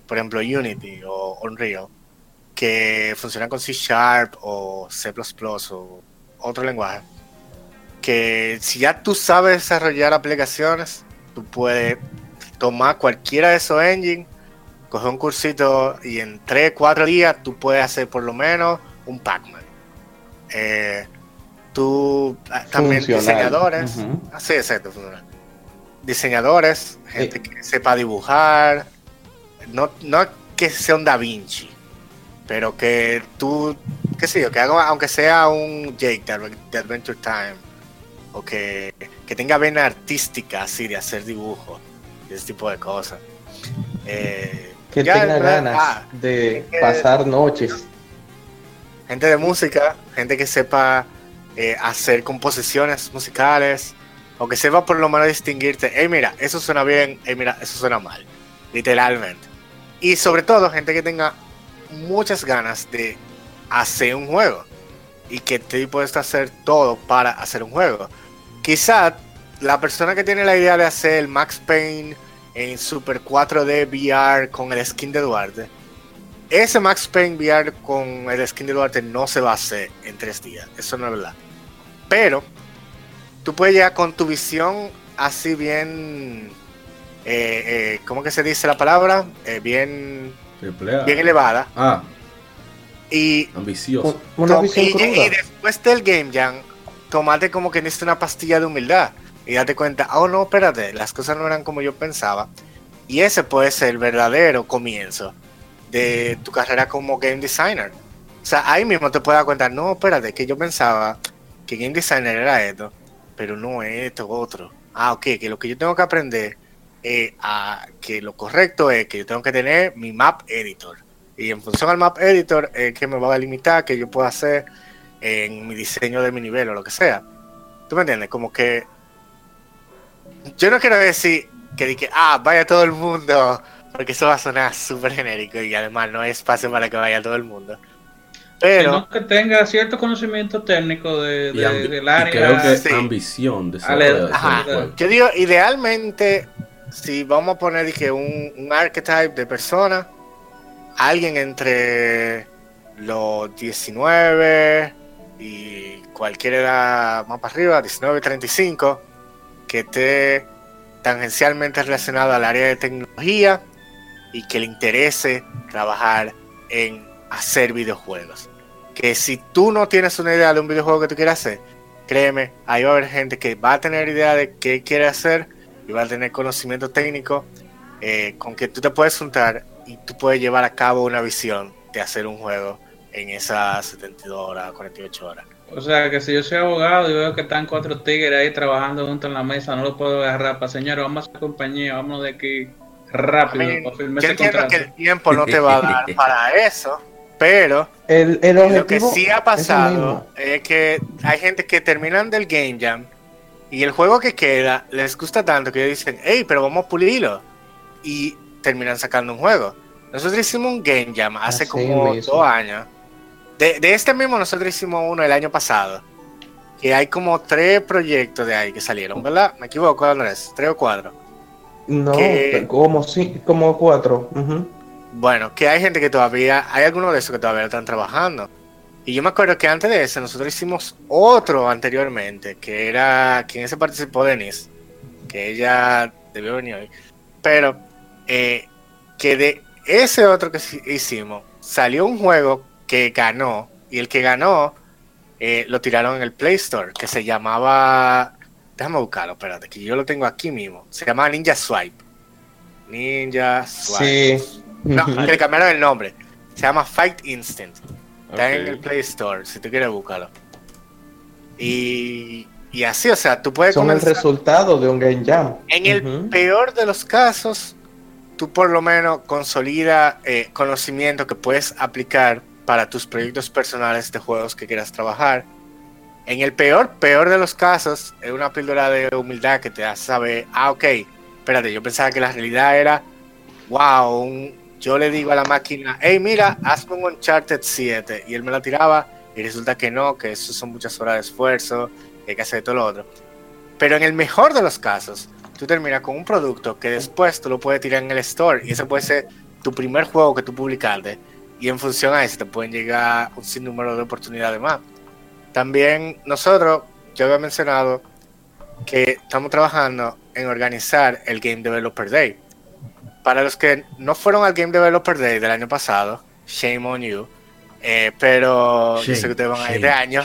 por ejemplo Unity o Unreal, que funcionan con C Sharp o C o otro lenguaje que si ya tú sabes desarrollar aplicaciones, tú puedes tomar cualquiera de esos engines, coger un cursito y en 3, 4 días tú puedes hacer por lo menos un Pac-Man. Eh, tú ah, también diseñadores, así exacto, diseñadores, gente que sepa dibujar, no, no que sea un Da Vinci, pero que tú, qué sé yo, que haga aunque sea un Jake de Adventure Time o que, tenga vena artística así de hacer dibujos y ese tipo de cosas. Eh, que tenga ganas ah, de pasar noches. Gente de música, gente que sepa eh, hacer composiciones musicales, o que sepa por lo menos distinguirte, hey mira, eso suena bien, hey mira, eso suena mal, literalmente. Y sobre todo gente que tenga muchas ganas de hacer un juego y que esté dispuesto a hacer todo para hacer un juego. Quizá la persona que tiene la idea de hacer el Max Payne en Super 4D VR con el skin de Duarte, ese Max Payne VR con el skin de Duarte no se va a hacer en tres días, eso no es verdad. Pero tú puedes llegar con tu visión así bien, eh, eh, ¿cómo que se dice la palabra? Eh, bien, bien elevada. Ah y, ambicioso. y, después del Game Jam, tomate como que necesita una pastilla de humildad y date cuenta, oh no, espérate, las cosas no eran como yo pensaba. Y ese puede ser el verdadero comienzo de tu carrera como game designer. O sea, ahí mismo te puedes dar cuenta, no, espérate, que yo pensaba que game designer era esto, pero no es esto otro. Ah, ok, que lo que yo tengo que aprender es a, que lo correcto es que yo tengo que tener mi map editor y en función al map editor es que me va a limitar que yo pueda hacer en mi diseño de mi nivel o lo que sea. ¿Tú me entiendes? Como que yo no quiero decir que dije, ah, vaya todo el mundo, porque eso va a sonar súper genérico y además no hay espacio para que vaya todo el mundo. Pero que tenga cierto conocimiento técnico de, del área. creo que ambición de ser Yo digo, idealmente, si vamos a poner dije, un, un archetype de persona, alguien entre los 19 y cualquier edad más para arriba, 19 y 35, que esté tangencialmente relacionado al área de tecnología y que le interese trabajar en hacer videojuegos. que si tú no tienes una idea de un videojuego que tú quieras hacer, créeme, ahí va a haber gente que va a tener idea de qué quiere hacer y va a tener conocimiento técnico eh, con que tú te puedes juntar y tú puedes llevar a cabo una visión de hacer un juego en esas 72 horas, 48 horas. O sea, que si yo soy abogado y veo que están cuatro tigres ahí trabajando junto en la mesa, no lo puedo agarrar para, señores, vamos a compañía, vámonos de aquí rápido. yo entiendo que el tiempo no te va a dar para eso, pero el, lo que sí ha pasado es, que hay gente que terminan del Game Jam y el juego que queda les gusta tanto que dicen, hey, pero vamos a pulirlo. Y terminan sacando un juego. Nosotros hicimos un Game Jam hace como dos años de, este mismo nosotros hicimos uno el año pasado. Que hay como tres proyectos de ahí que salieron, ¿verdad? Me equivoco, Andrés. ¿Tres o cuatro? No, como, sí, como cuatro. Bueno, que hay gente que todavía, hay algunos de esos que todavía están trabajando. Y yo me acuerdo que antes de ese nosotros hicimos otro anteriormente, que era quien se participó Denise, que ella debió venir hoy. Pero eh, que de ese otro que hicimos salió un juego que ganó. Y el que ganó eh, lo tiraron en el Play Store, que se llamaba. Déjame buscarlo, espérate, que yo lo tengo aquí mismo. Se llamaba Ninja Swipe. Ninja Swipe. Sí. No, que le cambiaron el nombre. Se llama Fight Instant. Está en el Play Store, si tú quieres buscarlo. Y, y así, o sea, tú puedes. Son el resultado de un Game Jam. En el peor de los casos, tú por lo menos consolida eh, conocimiento que puedes aplicar para tus proyectos personales de juegos que quieras trabajar. En el peor, peor de los casos, es una píldora de humildad que te hace saber, ah, ok, espérate, yo pensaba que la realidad era, wow, yo le digo a la máquina, hey, mira, hazme un Uncharted 7, y él me la tiraba, y resulta que no, que eso son muchas horas de esfuerzo, que hay que hacer todo lo otro. Pero en el mejor de los casos, tú terminas con un producto que después tú lo puedes tirar en el store, y ese puede ser tu primer juego que tú publicaste y en función a eso te pueden llegar un sinnúmero de oportunidades más. También nosotros, yo había mencionado que estamos trabajando en organizar el Game Developer Day. Para los que no fueron al Game Developer Day del año pasado, shame on you, eh, pero yo sé que ustedes van a ir de año.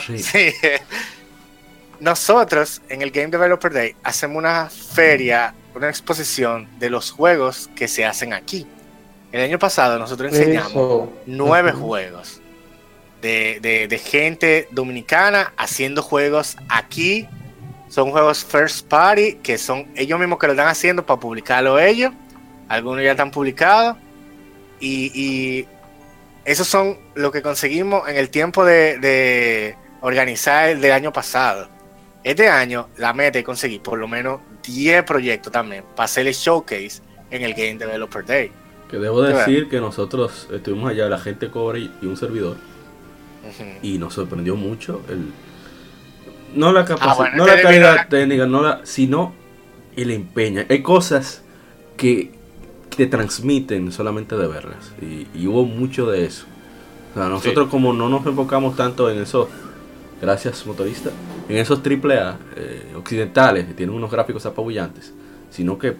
Nosotros en el Game Developer Day hacemos una feria, una exposición de los juegos que se hacen aquí. El año pasado nosotros enseñamos nueve juegos de, gente dominicana haciendo juegos aquí. Son juegos first party que son ellos mismos que lo están haciendo para publicarlo ellos. Algunos ya están publicados. Y, esos son lo que conseguimos en el tiempo de, organizar el del año pasado. Este año la meta es conseguir por lo menos 10 proyectos también para hacer el showcase en el Game Developer Day. Que debo decir que nosotros estuvimos allá, la gente cobre y un servidor. Y nos sorprendió mucho el no la capacidad, ah, no la calidad técnica, no la, sino el empeño. Hay cosas que te transmiten solamente de verlas. Y, hubo mucho de eso. O sea, nosotros como no nos enfocamos tanto en eso, gracias motorista, en esos AAA eh, occidentales que tienen unos gráficos apabullantes, sino que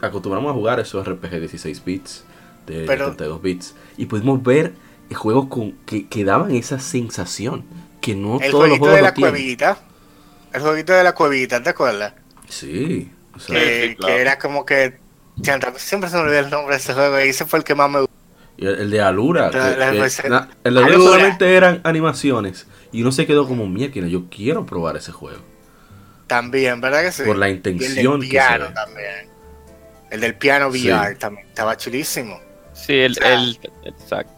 acostumbramos a jugar esos RPG 16 bits, de 32 bits, y pudimos ver juegos con, que, que daban esa sensación que no el todos los juegos de la cuevita, el jueguito de la cuevita, ¿te acuerdas? Sí, que, era como que siempre se me olvida el nombre de ese juego y ese fue el que más me gustó. Y el, de Alura, el de Alura solamente eran animaciones y uno se quedó como mierda, yo quiero probar ese juego. También, ¿verdad que sí? Por la intención que también. El del piano VR también estaba chulísimo. Sí, el, el, exacto.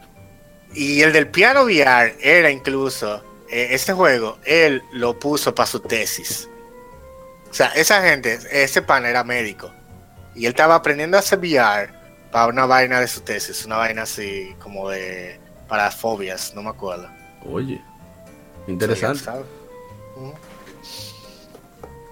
Y el del piano VR era incluso, eh, este juego, él lo puso para su tesis. O sea, esa gente, ese pan era médico. Y él estaba aprendiendo a hacer VR para una vaina de su tesis, una vaina así como de para fobias, no me acuerdo. Oye, interesante.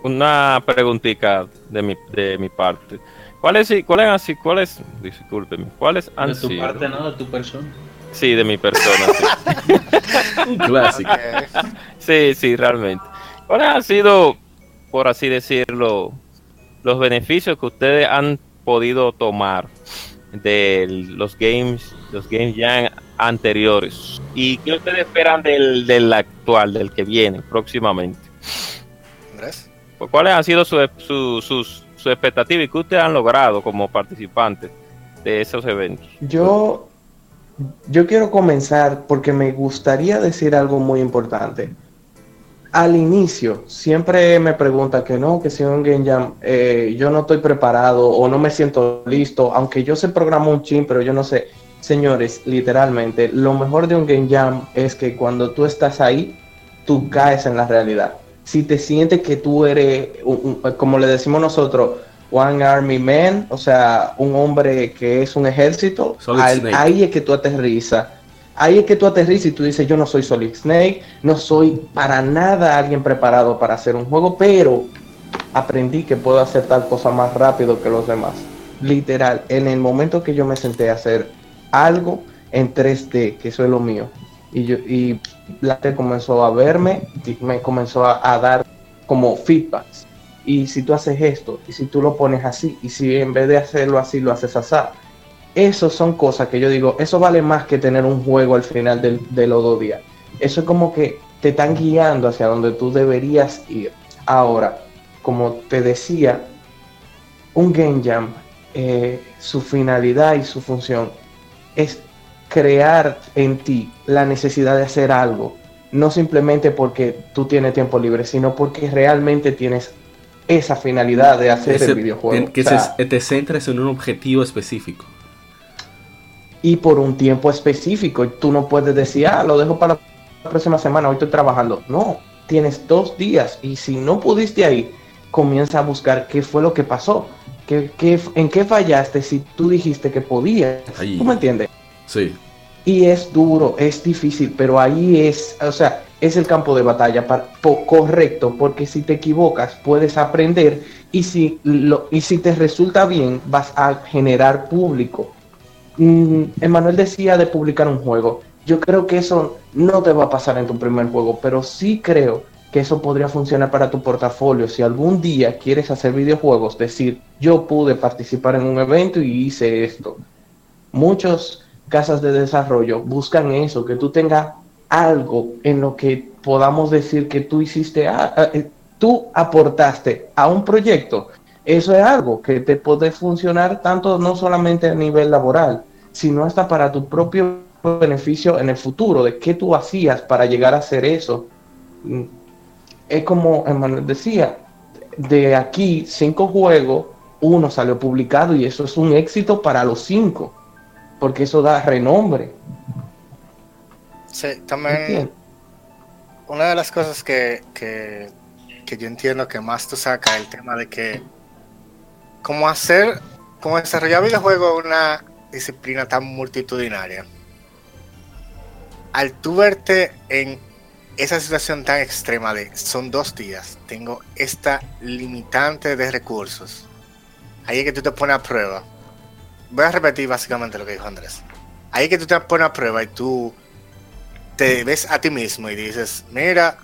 Una preguntita de mi, de mi parte. ¿Cuáles cuáles así, cuáles, discúlpeme, cuáles han sido? De tu parte, no, de tu persona. Sí, de mi persona, Un clásico. sí, sí, realmente. ¿Cuáles han sido, por así decirlo, los beneficios que ustedes han podido tomar de los games, los games ya anteriores? ¿Y qué ustedes esperan del, del actual, del que viene próximamente? Andrés. ¿Cuáles han sido sus su, sus su expectativas y qué ustedes han logrado como participantes de esos eventos? Yo, yo quiero comenzar porque me gustaría decir algo muy importante. Al inicio, siempre me pregunta que no, que si un Game Jam, eh, yo no estoy preparado o no me siento listo, aunque yo sé programar un chin, pero yo no sé. Señores, literalmente, lo mejor de un Game Jam es que cuando tú estás ahí, tú caes en la realidad si te sientes que tú eres, como le decimos nosotros, One Army Man, o sea, un hombre que es un ejército, ahí es que tú aterrizas. Ahí es que tú aterrizas y tú dices, yo no soy Solid Snake, no soy para nada alguien preparado para hacer un juego, pero aprendí que puedo hacer tal cosa más rápido que los demás. Literal, en el momento que yo me senté a hacer algo en 3D, que eso es lo mío, y, yo, la gente comenzó a verme, me comenzó a, dar como feedbacks. Y si tú haces esto, y si tú lo pones así, y si en vez de hacerlo así, lo haces así, eso son cosas que yo digo, eso vale más que tener un juego al final de los dos días. Eso es como que te están guiando hacia donde tú deberías ir. Ahora, como te decía, un game jam, eh, su finalidad y su función es crear en ti la necesidad de hacer algo, no simplemente porque tú tienes tiempo libre, sino porque realmente tienes esa finalidad de hacer el videojuego. Que te centres en un objetivo específico. Y por un tiempo específico, tú no puedes decir, ah, lo dejo para la próxima semana, hoy estoy trabajando. No, tienes dos días y si no pudiste ahí, comienza a buscar qué fue lo que pasó. ¿Qué, en qué fallaste si tú dijiste que podías? ¿Tú me entiendes? Sí. Y es duro, es difícil, pero ahí es, o sea, es el campo de batalla correcto, porque si te equivocas puedes aprender y si, lo, y si te resulta bien vas a generar público. Mm, Emanuel decía de publicar un juego. Yo creo que eso no te va a pasar en tu primer juego, pero sí creo que eso podría funcionar para tu portafolio. Si algún día quieres hacer videojuegos, decir, yo pude participar en un evento y hice esto. Muchos casas de desarrollo buscan eso, que tú tengas algo en lo que podamos decir que tú hiciste, ah, ah, eh, tú aportaste a un proyecto. Eso es algo que te puede funcionar tanto no solamente a nivel laboral, sino hasta para tu propio beneficio en el futuro, de qué tú hacías para llegar a hacer eso. Mm, es como Emanuel decía, de aquí cinco juegos, uno salió publicado y eso es un éxito para los cinco porque eso da renombre. Sí, también una de las cosas que, que, yo entiendo que más tú sacas el tema de que cómo hacer, cómo desarrollar videojuegos una disciplina tan multitudinaria. Al tú verte en esa situación tan extrema de son dos días, tengo esta limitante de recursos, ahí es que tú te pones a prueba voy a repetir básicamente lo que dijo Andrés. Ahí que tú te pones a prueba y tú te ves a ti mismo y dices, mira,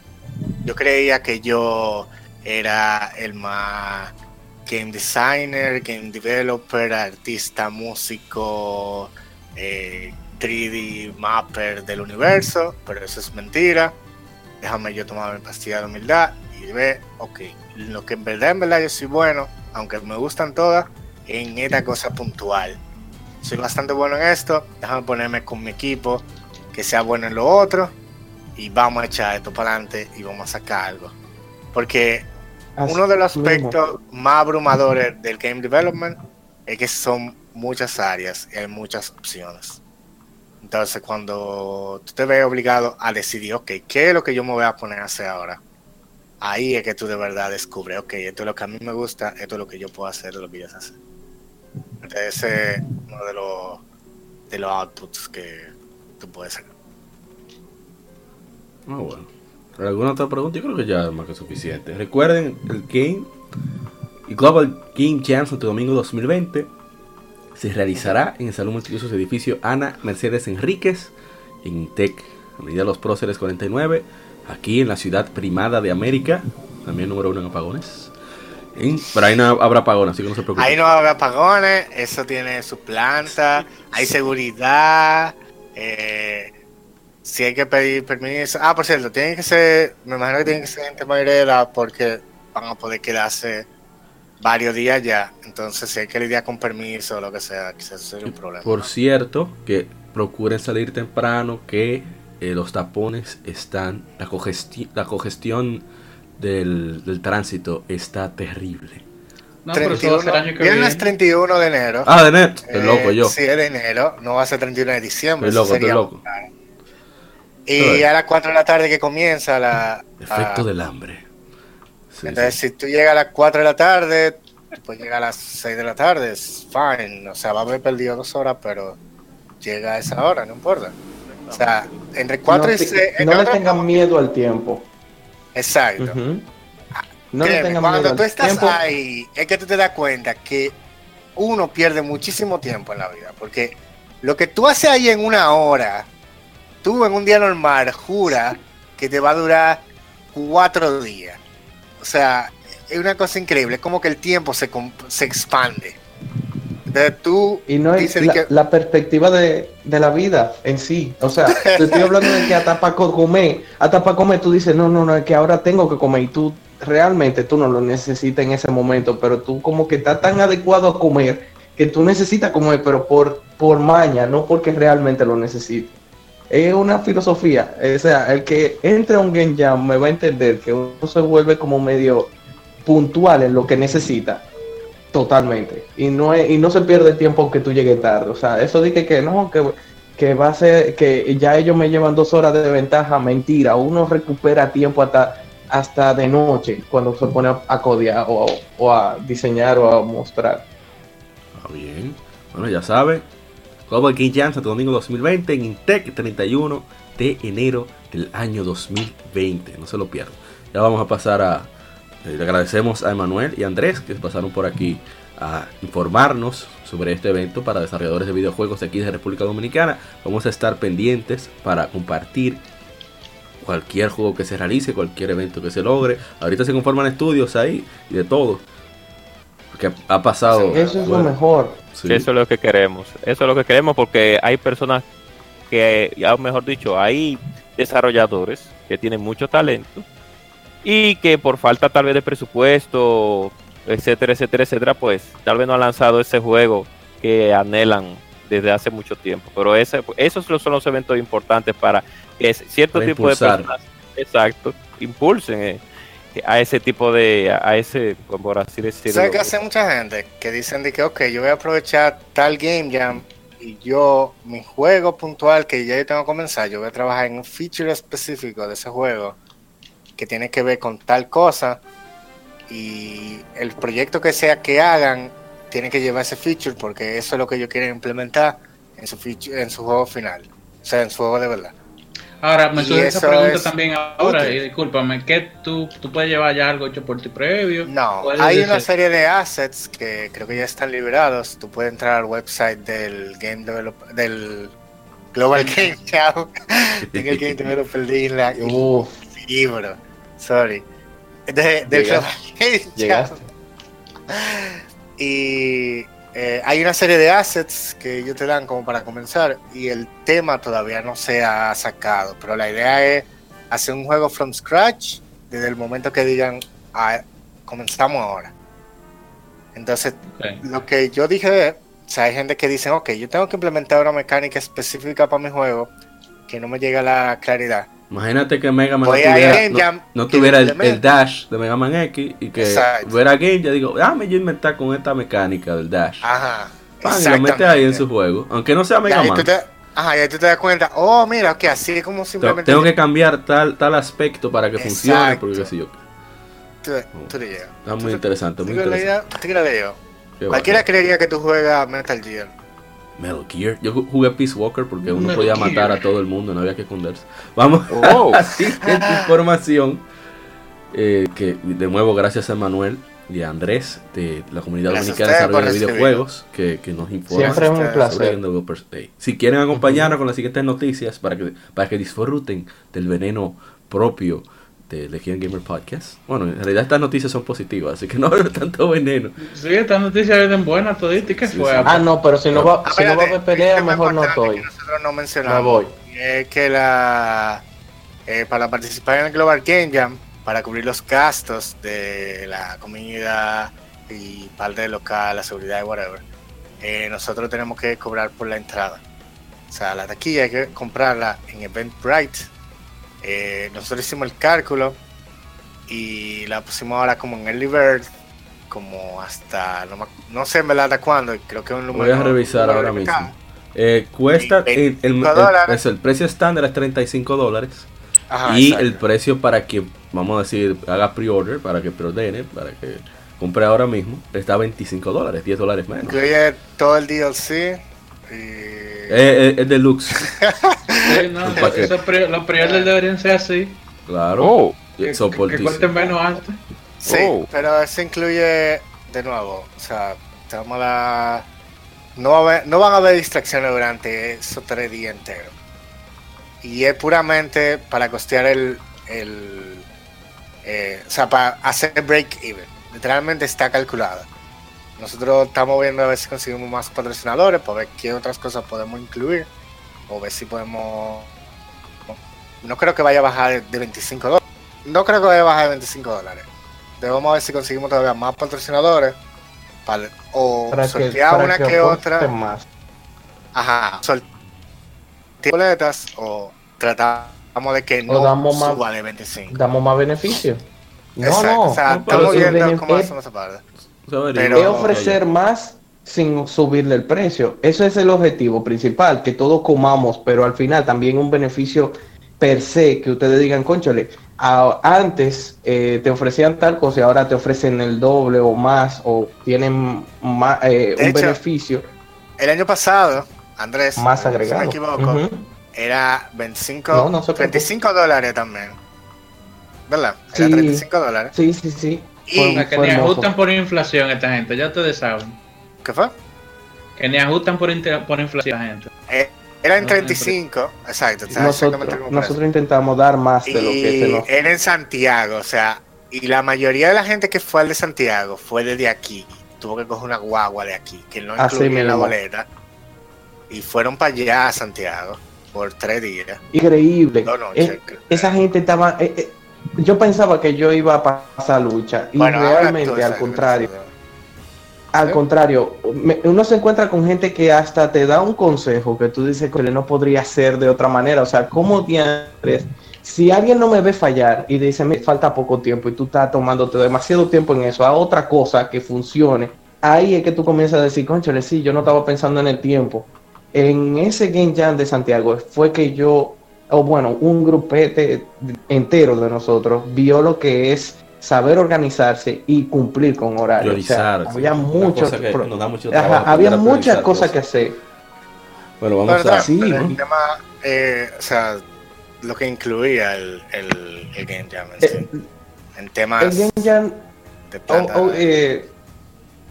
yo creía que yo era el más game designer, game developer, artista, músico, 3D eh, mapper del universo, pero eso es mentira. Déjame yo tomar mi pastilla de humildad y ve, ok, lo que en verdad, en verdad yo soy bueno, aunque me gustan todas, en esta cosa puntual. Soy bastante bueno en esto, déjame ponerme con mi equipo que sea bueno en lo otro y vamos a echar esto para adelante y vamos a sacar algo. Porque uno de los aspectos más abrumadores del game development es que son muchas áreas y hay muchas opciones. Entonces, cuando tú te ves obligado a decidir, ok, ¿qué es lo que yo me voy a poner a hacer ahora? Ahí es que tú de verdad descubres, ok, esto es lo que a mí me gusta, esto es lo que yo puedo hacer, lo que yo hacer. Ese es uno de los, de los outputs que tú puedes hacer. Ah, bueno. ¿Alguna otra pregunta? Yo creo que ya es más que suficiente. Recuerden el Game y Global Game Jam Santo Domingo 2020 se realizará en el Salón Multiusos Edificio Ana Mercedes Enríquez en Tech, a medida de los próceres 49, aquí en la ciudad primada de América, también número uno en apagones. Pero ahí no habrá apagones, así que no se preocupe. Ahí no habrá apagones, eso tiene su planta, hay seguridad, eh, si hay que pedir permiso. Ah, por cierto, tiene que ser, me imagino que tiene que ser gente mayorera porque van a poder quedarse varios días ya. Entonces, si hay que lidiar con permiso o lo que sea, quizás sería un problema. Por cierto, que procuren salir temprano, que eh, los tapones están, la, cogesti la congestión del, del, tránsito está terrible. No, 31, pero año que viene. es 31 de enero. Ah, de enero. Eh, loco yo. Sí, es de enero. No va a ser 31 de diciembre. Estoy loco, estoy loco. Y a las 4 de la tarde que comienza la... Efecto del hambre. Sí, entonces, sí. si tú llegas a las 4 de la tarde, pues llega a las 6 de la tarde, es fine. O sea, va a haber perdido dos horas, pero llega a esa hora, no importa. O sea, entre 4 no y 6. No le tengan miedo al tiempo. Exacto. Uh -huh. No Créeme, cuando tú estás tiempo. ahí, es que tú te das cuenta que uno pierde muchísimo tiempo en la vida. Porque lo que tú haces ahí en una hora, tú en un día normal, jura que te va a durar cuatro días. O sea, es una cosa increíble, es como que el tiempo se, se expande. Entonces tú y no es la, que... la, perspectiva de, de, la vida en sí. O sea, te estoy hablando de que hasta para comer, hasta para comer tú dices, no, no, no, es que ahora tengo que comer y tú realmente tú no lo necesitas en ese momento, pero tú como que estás tan adecuado a comer que tú necesitas comer, pero por, por maña, no porque realmente lo necesites. Es una filosofía, o sea, el que entre a un game jam me va a entender que uno se vuelve como medio puntual en lo que necesita totalmente. Y no y no se pierde tiempo aunque tú llegues tarde. O sea eso dice que no que, que va a ser que ya ellos me llevan dos horas de ventaja mentira. Uno recupera tiempo hasta hasta de noche cuando se pone a, codear o, a diseñar o a mostrar. Ah, bien. Bueno ya sabe. Global Game Jam Santo Domingo 2020 en Intec 31 de enero del año 2020 no se lo pierdan ya vamos a pasar a le agradecemos a Emanuel y a Andrés que pasaron por aquí a informarnos sobre este evento para desarrolladores de videojuegos de aquí de República Dominicana. Vamos a estar pendientes para compartir cualquier juego que se realice, cualquier evento que se logre. Ahorita se conforman estudios ahí y de todo. Porque ha pasado. Eso es bueno, lo mejor. Sí. Eso es lo que queremos. Eso es lo que queremos porque hay personas que, ya mejor dicho, hay desarrolladores que tienen mucho talento y que por falta tal vez de presupuesto, etcétera, etcétera, etcétera, pues tal vez no han lanzado ese juego que anhelan desde hace mucho tiempo. Pero ese, esos son los eventos importantes para que cierto para tipo impulsar. de personas, exacto, impulsen eh, a ese tipo de, a ese, por así decirlo. ¿Sabes que hace mucha gente que dicen de que, ok, yo voy a aprovechar tal game jam y yo, mi juego puntual que ya yo tengo que comenzar, yo voy a trabajar en un feature específico de ese juego que tiene que ver con tal cosa y el proyecto que sea que hagan tiene que llevar ese feature porque eso es lo que ellos quieren implementar en su feature, en su juego final, o sea, en su juego de verdad. Ahora, me surge esa pregunta también ahora, y discúlpame, ¿qué tú, tú puedes llevar ya algo hecho por ti previo? No, hay una serie de assets que creo que ya están liberados. Tú puedes entrar al website del Game Developer, del Global Game Jam, en el Game Developer League, Uf. libro, sorry, de, Game Jam. Y eh, hay una serie de assets que ellos te dan como para comenzar y el tema todavía no se ha sacado, pero la idea es hacer un juego from scratch desde el momento que digan ah, comenzamos ahora. Entonces, okay. lo que yo dije es, o sea, hay gente que dice, ok, yo tengo que implementar una mecánica específica para mi juego que no me llega la claridad. Imagínate que Mega Man no tuviera, no, no tuviera el, el, dash de Mega Man X y que fuera Game, ya digo, dame yo inventar con esta mecánica del dash. Ajá. Pan, y lo mete ahí en su juego, aunque no sea Mega Man. Te, ajá, y ahí tú te das cuenta, oh, mira, que así es como simplemente. Tengo que cambiar tal, tal aspecto para que Exacto. funcione, porque qué sé yo. Tú, tú le llegas. Está muy interesante, muy interesante. Tú. Cualquiera creería que tú juegas Metal Gear. Metal Gear. Yo jugué Peace Walker porque uno Metal podía Gear. matar a todo el mundo, no había que esconderse. Vamos oh. a siguiente información. Eh, que de nuevo, gracias a Manuel y a Andrés de la comunidad dominicana de desarrollo de videojuegos que, que, nos informan Siempre es un placer. Day. Si quieren acompañarnos uh -huh. con las siguientes noticias para que, para que disfruten del veneno propio de Legion Gamer Podcast. Bueno, en realidad estas noticias son positivas, así que no hay tanto veneno. Sí, estas noticias vienen buenas toditas. ¿Qué sí, fue? Sí. Ah, no, pero si no va, si no va a haber pelea, mejor no estoy. Nosotros no mencionamos. Me voy. es que la eh, para participar en el Global Game Jam, para cubrir los gastos de la comunidad y parte del local, la seguridad y whatever, eh, nosotros tenemos que cobrar por la entrada. O sea, la taquilla hay que comprarla en Eventbrite. Eh, nosotros hicimos el cálculo y la pusimos ahora como en Early Bird, como hasta, no, sé en verdad hasta cuándo, creo que es un número. Voy a revisar ahora mismo. Eh, cuesta, el, el, precio estándar es 35 dólares. y el precio para que, vamos a decir, haga pre-order, para que preordene, para que compre ahora mismo, está a 25 dólares, 10 dólares menos. Incluye todo el DLC. Y... Es, es, deluxe. sí, no, los pre deberían ser así. Claro. Oh, que, que, menos antes. Sí, oh. pero eso incluye, de nuevo, o sea, tenemos la... No, no van a haber distracciones durante esos tres días enteros. Y es puramente para costear el... el eh, o sea, para hacer break-even literalmente está calculada. Nosotros estamos viendo a ver si conseguimos más patrocinadores, para ver qué otras cosas podemos incluir, o ver si podemos... No creo que vaya a bajar de 25 dólares. No creo que vaya a bajar de 25 dólares. Debemos ver si conseguimos todavía más patrocinadores, para, o sortear una que, otra. Más. Ajá, sortear boletas o tratamos de que no suba de 25. Damos más beneficios. No, no, o sea, estamos viendo cómo hacemos esa parte. Pero es ofrecer más sin subirle el precio. Eso es el objetivo principal, que todos comamos, pero al final también un beneficio per se, que ustedes digan, conchole, antes eh, te ofrecían tal cosa y ahora te ofrecen el doble o más, o tienen más, eh, un beneficio. El año pasado, Andrés, más agregado. si me equivoco, era 25, 25 dólares también. ¿verdad? Era 35 dólares. Sí, sí, sí. Y que ni ajustan por inflación esta gente, ya ustedes saben. ¿Qué fue? Que ni ajustan por, por inflación esta gente. Eh, era en 35, exacto. Nosotros, nosotros intentamos dar más de lo que se nos... Era en Santiago, o sea, y la mayoría de la gente que fue al de Santiago fue desde aquí. Tuvo que coger una guagua de aquí, que no incluía en la boleta. Y fueron para allá a Santiago por tres días. Increíble. Eh, esa gente estaba... Eh, yo pensaba que yo iba a pasar lucha y realmente al contrario. Al contrario, uno se encuentra con gente que hasta te da un consejo que tú dices que no podría ser de otra manera. O sea, ¿cómo tienes? Si alguien no me ve fallar y dice, me falta poco tiempo y tú estás tomándote demasiado tiempo en eso, a otra cosa que funcione, ahí es que tú comienzas a decir, conchale, sí, yo no estaba pensando en el tiempo. En ese Game Jam de Santiago fue que yo o bueno, un grupete entero de nosotros vio lo que es saber organizarse y cumplir con horarios. había muchos, había muchas cosas que hacer. Bueno, vamos a sí, el tema, eh, o sea, lo que incluía el, el, Game Jam en, eh, en temas el Game Jam, de eh,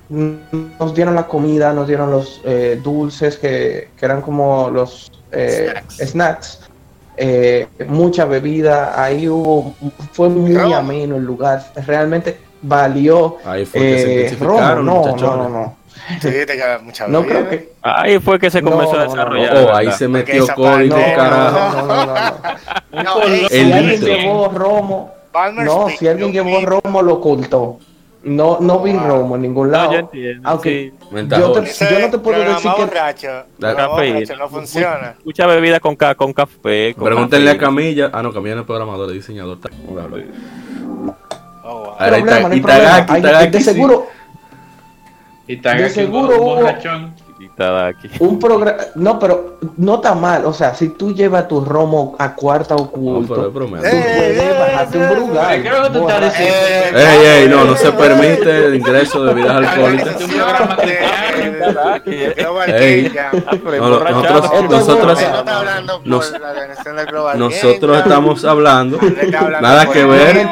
nos dieron la comida, nos dieron los dulces que, que, eran como los snacks eh, mucha bebida, ahí hubo, fue muy ameno el lugar, realmente valió. Ahí fue que se eh, no, no, no, no. mucha no creo que... Ahí fue que se comenzó a desarrollar. Oh, ahí se metió código, carajo. No, no, no, no. Si alguien llevó romo, no, si alguien llevó romo lo ocultó. No, no vi romo en ningún lado. No, Aunque yo, te, yo, no te puedo decir que borracho, no funciona. Mucha bebida con, con café. Con Pregúntenle a Camilla. Ah, no, Camilla no es programador, es diseñador. Oh, wow. hay problema. de seguro. De seguro hubo, un programa, no, pero no está mal. O sea, si tú llevas tu romo a cuarta oculto, no, tú puedes bajarte un brugal. Ey, ey, no, no se permite el ingreso de bebidas alcohólicas. nosotros, nosotros estamos hablando, nada que ver,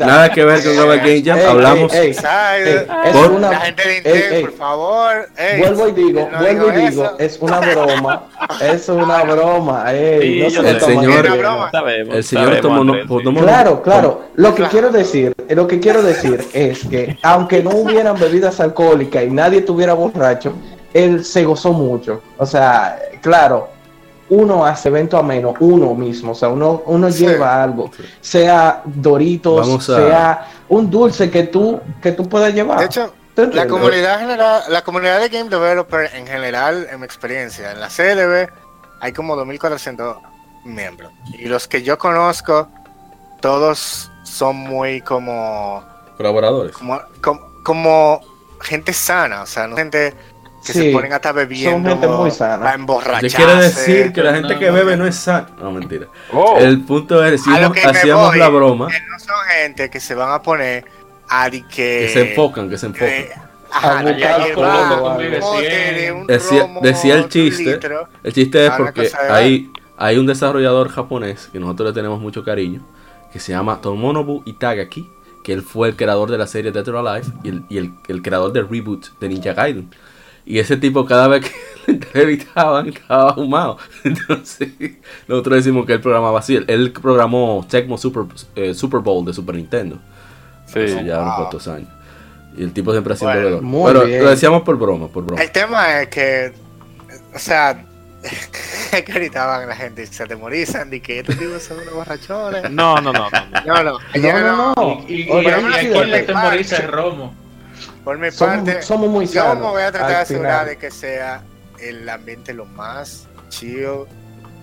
nada que ver con Global Game Jam, hablamos. La gente de Intel, por favor. Vuelvo y digo, vuelvo y digo, es una broma, es una broma. Ey, no el, señor, el señor tomó, Claro, claro. Lo que quiero decir, lo que quiero decir es que aunque no hubieran bebidas alcohólicas y nadie estuviera borracho, él se gozó mucho. O sea, claro, uno hace evento a menos, uno mismo, o sea, uno, uno lleva algo, sea Doritos, sea un dulce que tú, que tú puedas llevar. De hecho, la comunidad general, la comunidad de Game Developer en general, en mi experiencia, en la CDB hay como 2400 miembros. Y los que yo conozco, todos son muy como colaboradores. Como, como, gente sana, o sea, no gente que se ponen hasta bebiendo son gente muy sana. a emborracharse. quiere decir que la gente que bebe no es sana. No, mentira. Oh. El punto es, si hacíamos la broma. Que no son gente que se van a poner a que, que se enfocan, que se enfocan. decía, el chiste, el chiste es porque hay, hay un desarrollador japonés que nosotros le tenemos mucho cariño, que se llama Tomonobu Itagaki, que él fue el creador de la serie Dead or Alive y, el, y el, creador del reboot de Ninja Gaiden. Y ese tipo cada vez que le entrevistaban estaba ahumado. Entonces nosotros decimos que él programaba así. Él, programó Tecmo Super, eh, Super Bowl de Super Nintendo. Sí. ya unos cuantos años. Y el tipo siempre ha sido Pero lo decíamos por broma, por broma. El tema es que, o sea, que gritaban la gente, se atemorizan de que estos tipos son unos borrachones. No, no, no. No, no. no, no, Y, y, y, le temoriza el romo. Por mi parte, somos muy yo me voy a tratar de asegurar de que sea el ambiente lo más chido,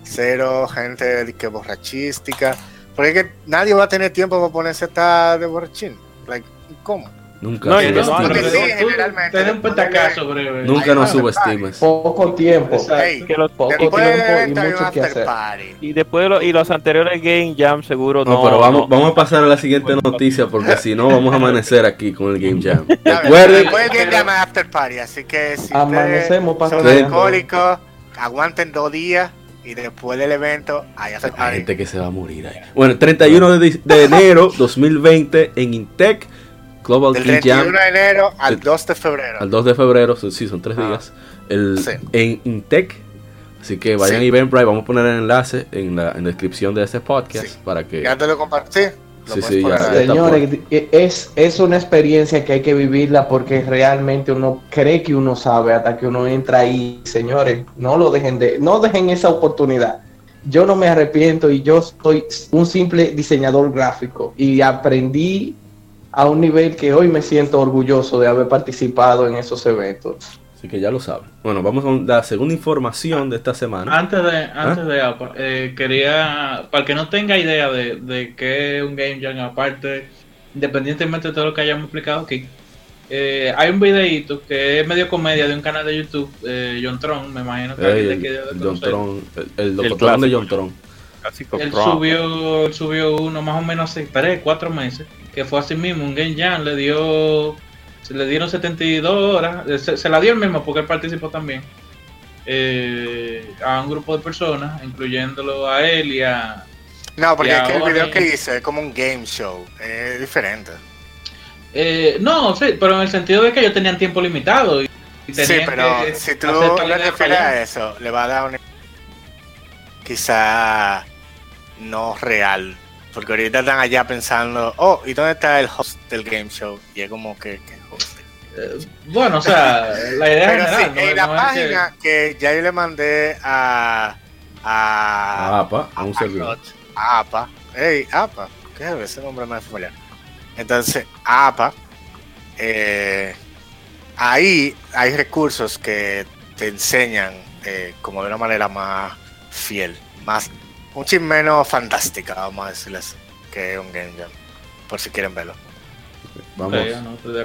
cero gente que borrachística, porque que nadie va a tener tiempo para ponerse a estar de borrachín. Like, ¿Cómo? Nunca no, Nunca nos subestimes. Poco tiempo. poco tiempo y mucho que hacer. Y después y los anteriores Game Jam seguro no. No, pero vamos, vamos a pasar a la siguiente noticia porque si no vamos a amanecer aquí con el Game Jam. Recuerden. Después el Game Jam After Party, así que si Amanecemos son alcohólicos, aguanten dos días y después del evento hay gente que se va a morir ahí. Bueno, 31 de, de enero 2020 en Intec Global Del 31 de enero al 2 de febrero. Al 2 de febrero, sí, son tres ah. días. El, En Intec. Así que vayan y ven Vamos a poner el enlace en la, en la descripción de este podcast para que. Ya te lo compartí. Sí, sí, ya, Señores, es, es una experiencia que hay que vivirla porque realmente uno cree que uno sabe hasta que uno entra ahí. Señores, no lo dejen de, no dejen esa oportunidad. Yo no me arrepiento y yo soy un simple diseñador gráfico y aprendí a un nivel que hoy me siento orgulloso de haber participado en esos eventos. Así que ya lo saben. Bueno, vamos con la segunda información de esta semana. Antes de, antes de eh, quería, para que no tenga idea de, de qué es un Game Jam, aparte, independientemente de todo lo que hayamos explicado aquí, eh, hay un videito que es medio comedia de un canal de YouTube, eh, John Tron, me imagino que el, el, John Tron, el, el, de John Tron. Él subió, subió uno más o menos hace tres, cuatro meses que fue así mismo, un Game Jam, le dio, se le dieron 72 horas, eh, se, la dio el mismo porque él participó también, eh, a un grupo de personas, incluyéndolo a él y a... No, porque es que el video que hice es como un game show, es diferente. Eh, no, sí, pero en el sentido de que ellos tenían tiempo limitado. Y, sí, pero si tú le refieres a eso, le va a dar un... Quizá no real porque ahorita están allá pensando, oh, ¿y dónde está el host del game show? Y es como que, ¿qué host? Eh, bueno, o sea, la idea Pero sí, en la página que... ya yo le mandé a. A, APA, a un servidor. A APA. Hey, APA. ¿Qué es ese nombre más familiar? Entonces, APA. Eh, ahí hay recursos que te enseñan eh, como de una manera más fiel, más un chip menos fantástica, vamos a decirles, que un Game Jam, por si quieren verlo. Vamos.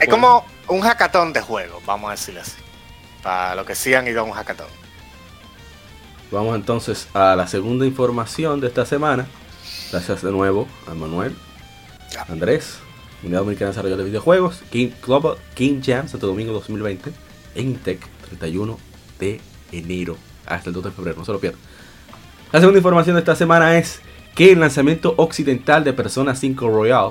es como un hackathon de juego, vamos a decirle así. Para lo que sí han ido a un hackathon. Vamos entonces a la segunda información de esta semana. Gracias de nuevo a Manuel, Andrés, Unidad Dominicana de Desarrollo de Videojuegos, King Global King Jam Santo Domingo 2020, en Intec, 31 de enero hasta el 2 de febrero, no se lo pierdan. La segunda información de esta semana es que el lanzamiento occidental de Persona 5 Royal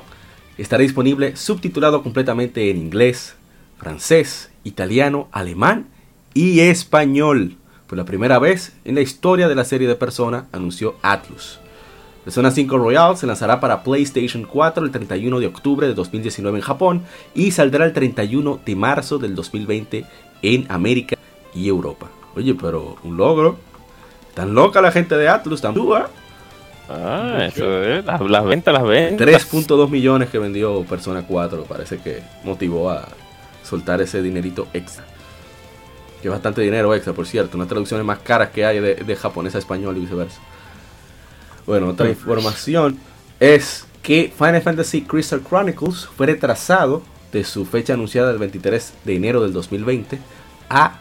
estará disponible subtitulado completamente en inglés, francés, italiano, alemán y español. Por la primera vez en la historia de la serie de Persona, anunció Atlus. Persona 5 Royal se lanzará para PlayStation 4 el 31 de octubre de 2019 en Japón y saldrá el 31 de marzo del 2020 en América y Europa. Oye, pero un logro Tan loca la gente de Atlus, tan dura. Ah, eso es. Las, ventas, las ventas. 3.2 millones que vendió Persona 4. Parece que motivó a soltar ese dinerito extra. Que es bastante dinero extra, por cierto. Una traducciones más caras que hay de, japonés a español y viceversa. Bueno, otra información es que Final Fantasy Crystal Chronicles fue retrasado de su fecha anunciada del 23 de enero del 2020 a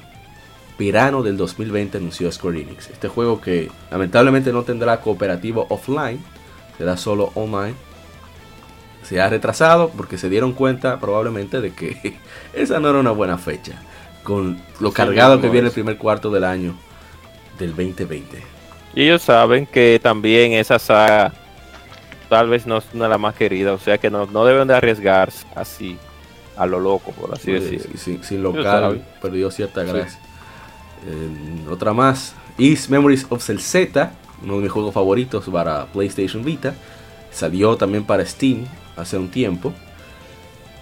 verano del 2020 anunció Square Enix. Este juego que lamentablemente no tendrá cooperativo offline, será solo online. Se ha retrasado porque se dieron cuenta probablemente de que esa no era una buena fecha. Con lo cargado que viene el primer cuarto del año del 2020. Y ellos saben que también esa saga tal vez no es una de las más queridas, o sea que no, no deben de arriesgarse así a lo loco, por así decirlo. Sin, sin local perdió cierta gracia otra más, Is Memories of Z, uno de mis juegos favoritos para PlayStation Vita. Salió también para Steam hace un tiempo.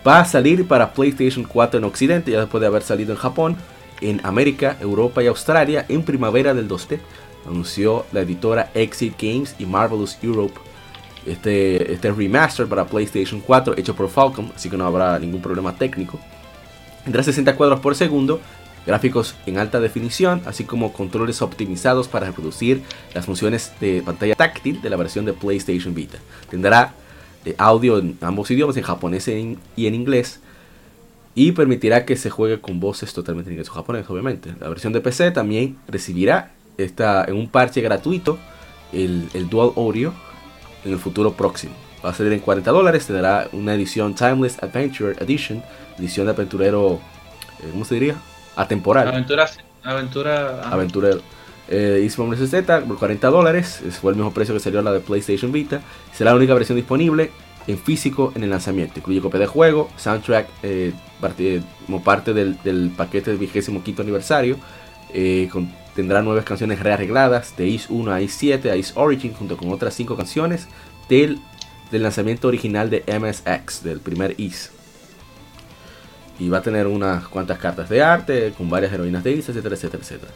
Va a salir para PlayStation 4 en Occidente, ya después de haber salido en Japón, en América, Europa y Australia en primavera del 2D. Anunció la editora Exit Games y Marvelous Europe. Este, este remaster para PlayStation 4 hecho por Falcom, así que no habrá ningún problema técnico. Tendrá 60 cuadros por segundo gráficos en alta definición, así como controles optimizados para reproducir las funciones de pantalla táctil de la versión de PlayStation Vita. Tendrá eh, audio en ambos idiomas, en japonés y en inglés, y permitirá que se juegue con voces totalmente en inglés o japonés, obviamente. La versión de PC también recibirá esta, en un parche gratuito el, Dual Audio en el futuro próximo. Va a salir en 40 dólares, tendrá una edición Timeless Adventure Edition, edición de aventurero, eh, ¿cómo se diría? Atemporal. Aventura, aventura, aventurero. Eh, Z por 40 dólares, fue el mismo precio que salió la de PlayStation Vita. Será la única versión disponible en físico en el lanzamiento. Incluye copia de juego, soundtrack eh, como parte del, paquete del vigésimo quinto aniversario. Eh, tendrá nueve canciones rearregladas de Is 1 a Is 7 a Is Origin junto con otras cinco canciones del, del lanzamiento original de MSX, del primer Is y va a tener unas cuantas cartas de arte con varias heroínas de Isa, etcétera, etcétera, etcétera.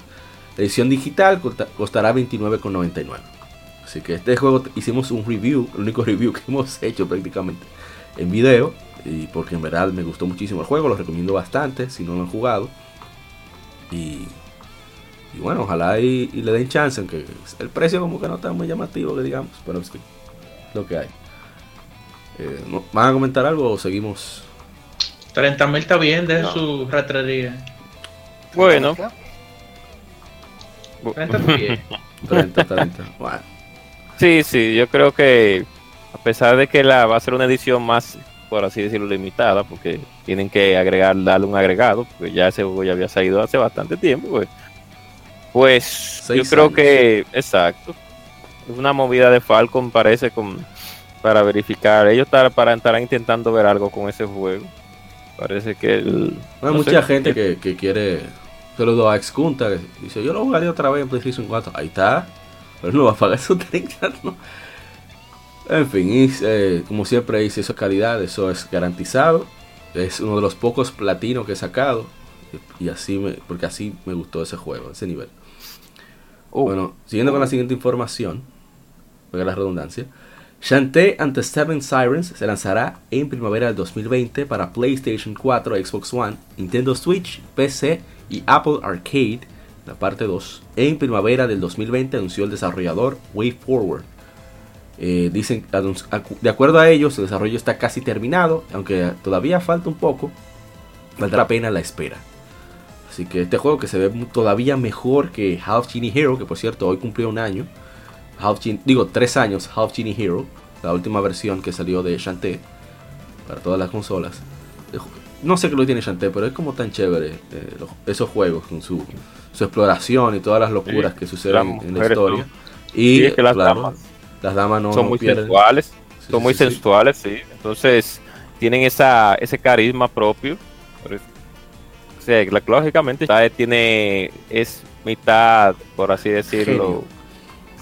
La edición digital costará 29,99. Así que este juego hicimos un review, el único review que hemos hecho prácticamente en video. Y porque en verdad me gustó muchísimo el juego, lo recomiendo bastante si no lo han jugado. Y, y bueno, ojalá y, le den chance, aunque el precio como que no está muy llamativo, que digamos, pero es que lo que hay. Eh, ¿Van a comentar algo o seguimos 30 mil está bien de su ratrería. Bueno. 30 bien. 30, 30. Sí, sí, yo creo que a pesar de que la va a ser una edición más, por así decirlo, limitada, porque tienen que agregar, darle un agregado, porque ya ese juego ya había salido hace bastante tiempo, pues, pues yo creo que, exacto, es una movida de Falcon, parece, con, para verificar. Ellos estarán intentando ver algo con ese juego. Parece que Hay mucha gente que, que, quiere. Saludo a Excunta que dice: Yo lo jugaría otra vez en PlayStation 4. Ahí está. Pero no va a pagar esos 30, ¿no? En fin, eh, como siempre dice, eso es calidad, eso es garantizado. Es uno de los pocos platinos que he sacado. Y así me, porque así me gustó ese juego, ese nivel. Oh. bueno, siguiendo con la siguiente información, Venga la redundancia. Shantae and the Seven Sirens se lanzará en primavera del 2020 para PlayStation 4, Xbox One, Nintendo Switch, PC y Apple Arcade, la parte 2. En primavera del 2020 anunció el desarrollador WayForward. Eh, dicen, de acuerdo a ellos, el desarrollo está casi terminado, aunque todavía falta un poco, valdrá pena la espera. Así que este juego que se ve todavía mejor que Half Genie Hero, que por cierto hoy cumplió un año, digo, tres años, Half Genie Hero, la última versión que salió de Shantae para todas las consolas. No sé qué lo tiene Shantae, pero es como tan chévere eh, esos juegos con su, su, exploración y todas las locuras que suceden en la historia. Y las, damas, las damas no son muy sensuales, son muy sensuales, sí. Entonces tienen esa, ese carisma propio. O sea, lógicamente tiene es mitad, por así decirlo.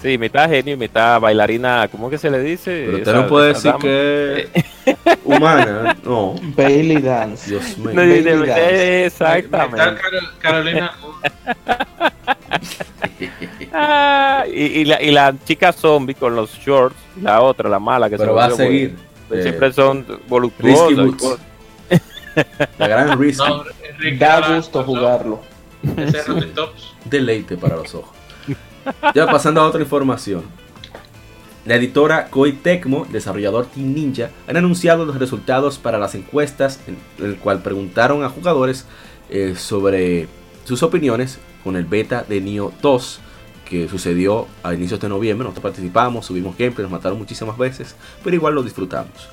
Sí, mitad genio y mitad bailarina, ¿cómo que se le dice? Pero usted no puede decir que humana, no. Bailey Dance. Dios mío. No, Dance. Exactamente. Carolina. Ah, y, la, y, la, chica zombie con los shorts, la otra, la mala que Pero va a seguir. Eh, siempre son voluptuosas. la gran risk. da gusto jugarlo. Deleite para los ojos. Ya pasando a otra información. La editora Koei Tecmo, desarrollador Team Ninja, han anunciado los resultados para las encuestas en el cual preguntaron a jugadores eh, sobre sus opiniones con el beta de Nioh 2 que sucedió a inicios de noviembre. Nosotros participamos, subimos gameplay, nos mataron muchísimas veces, pero igual lo disfrutamos.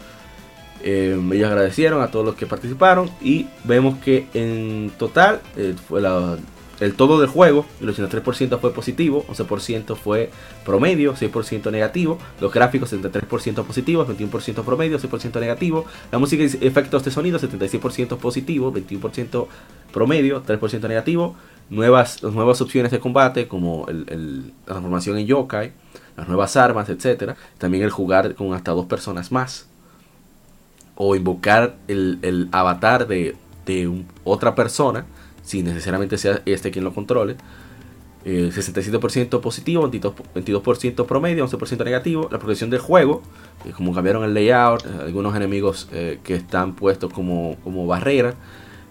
Eh, ellos agradecieron a todos los que participaron y vemos que en total eh, fue la, el todo del juego, el 83% fue positivo, 11% fue promedio, 6% negativo, los gráficos 73% positivos, 21% promedio, 6% negativo, la música y efectos de sonido 76% positivo, 21% promedio, 3% negativo, nuevas, nuevas opciones de combate como el, la transformación en yokai, las nuevas armas, etc. También el jugar con hasta dos personas más o invocar el, avatar de, de otra persona sin necesariamente sea este quien lo controle. 67% eh, positivo, 22%, promedio, 11% negativo. La progresión del juego, eh, como cambiaron el layout, eh, algunos enemigos que están puestos como, como barrera.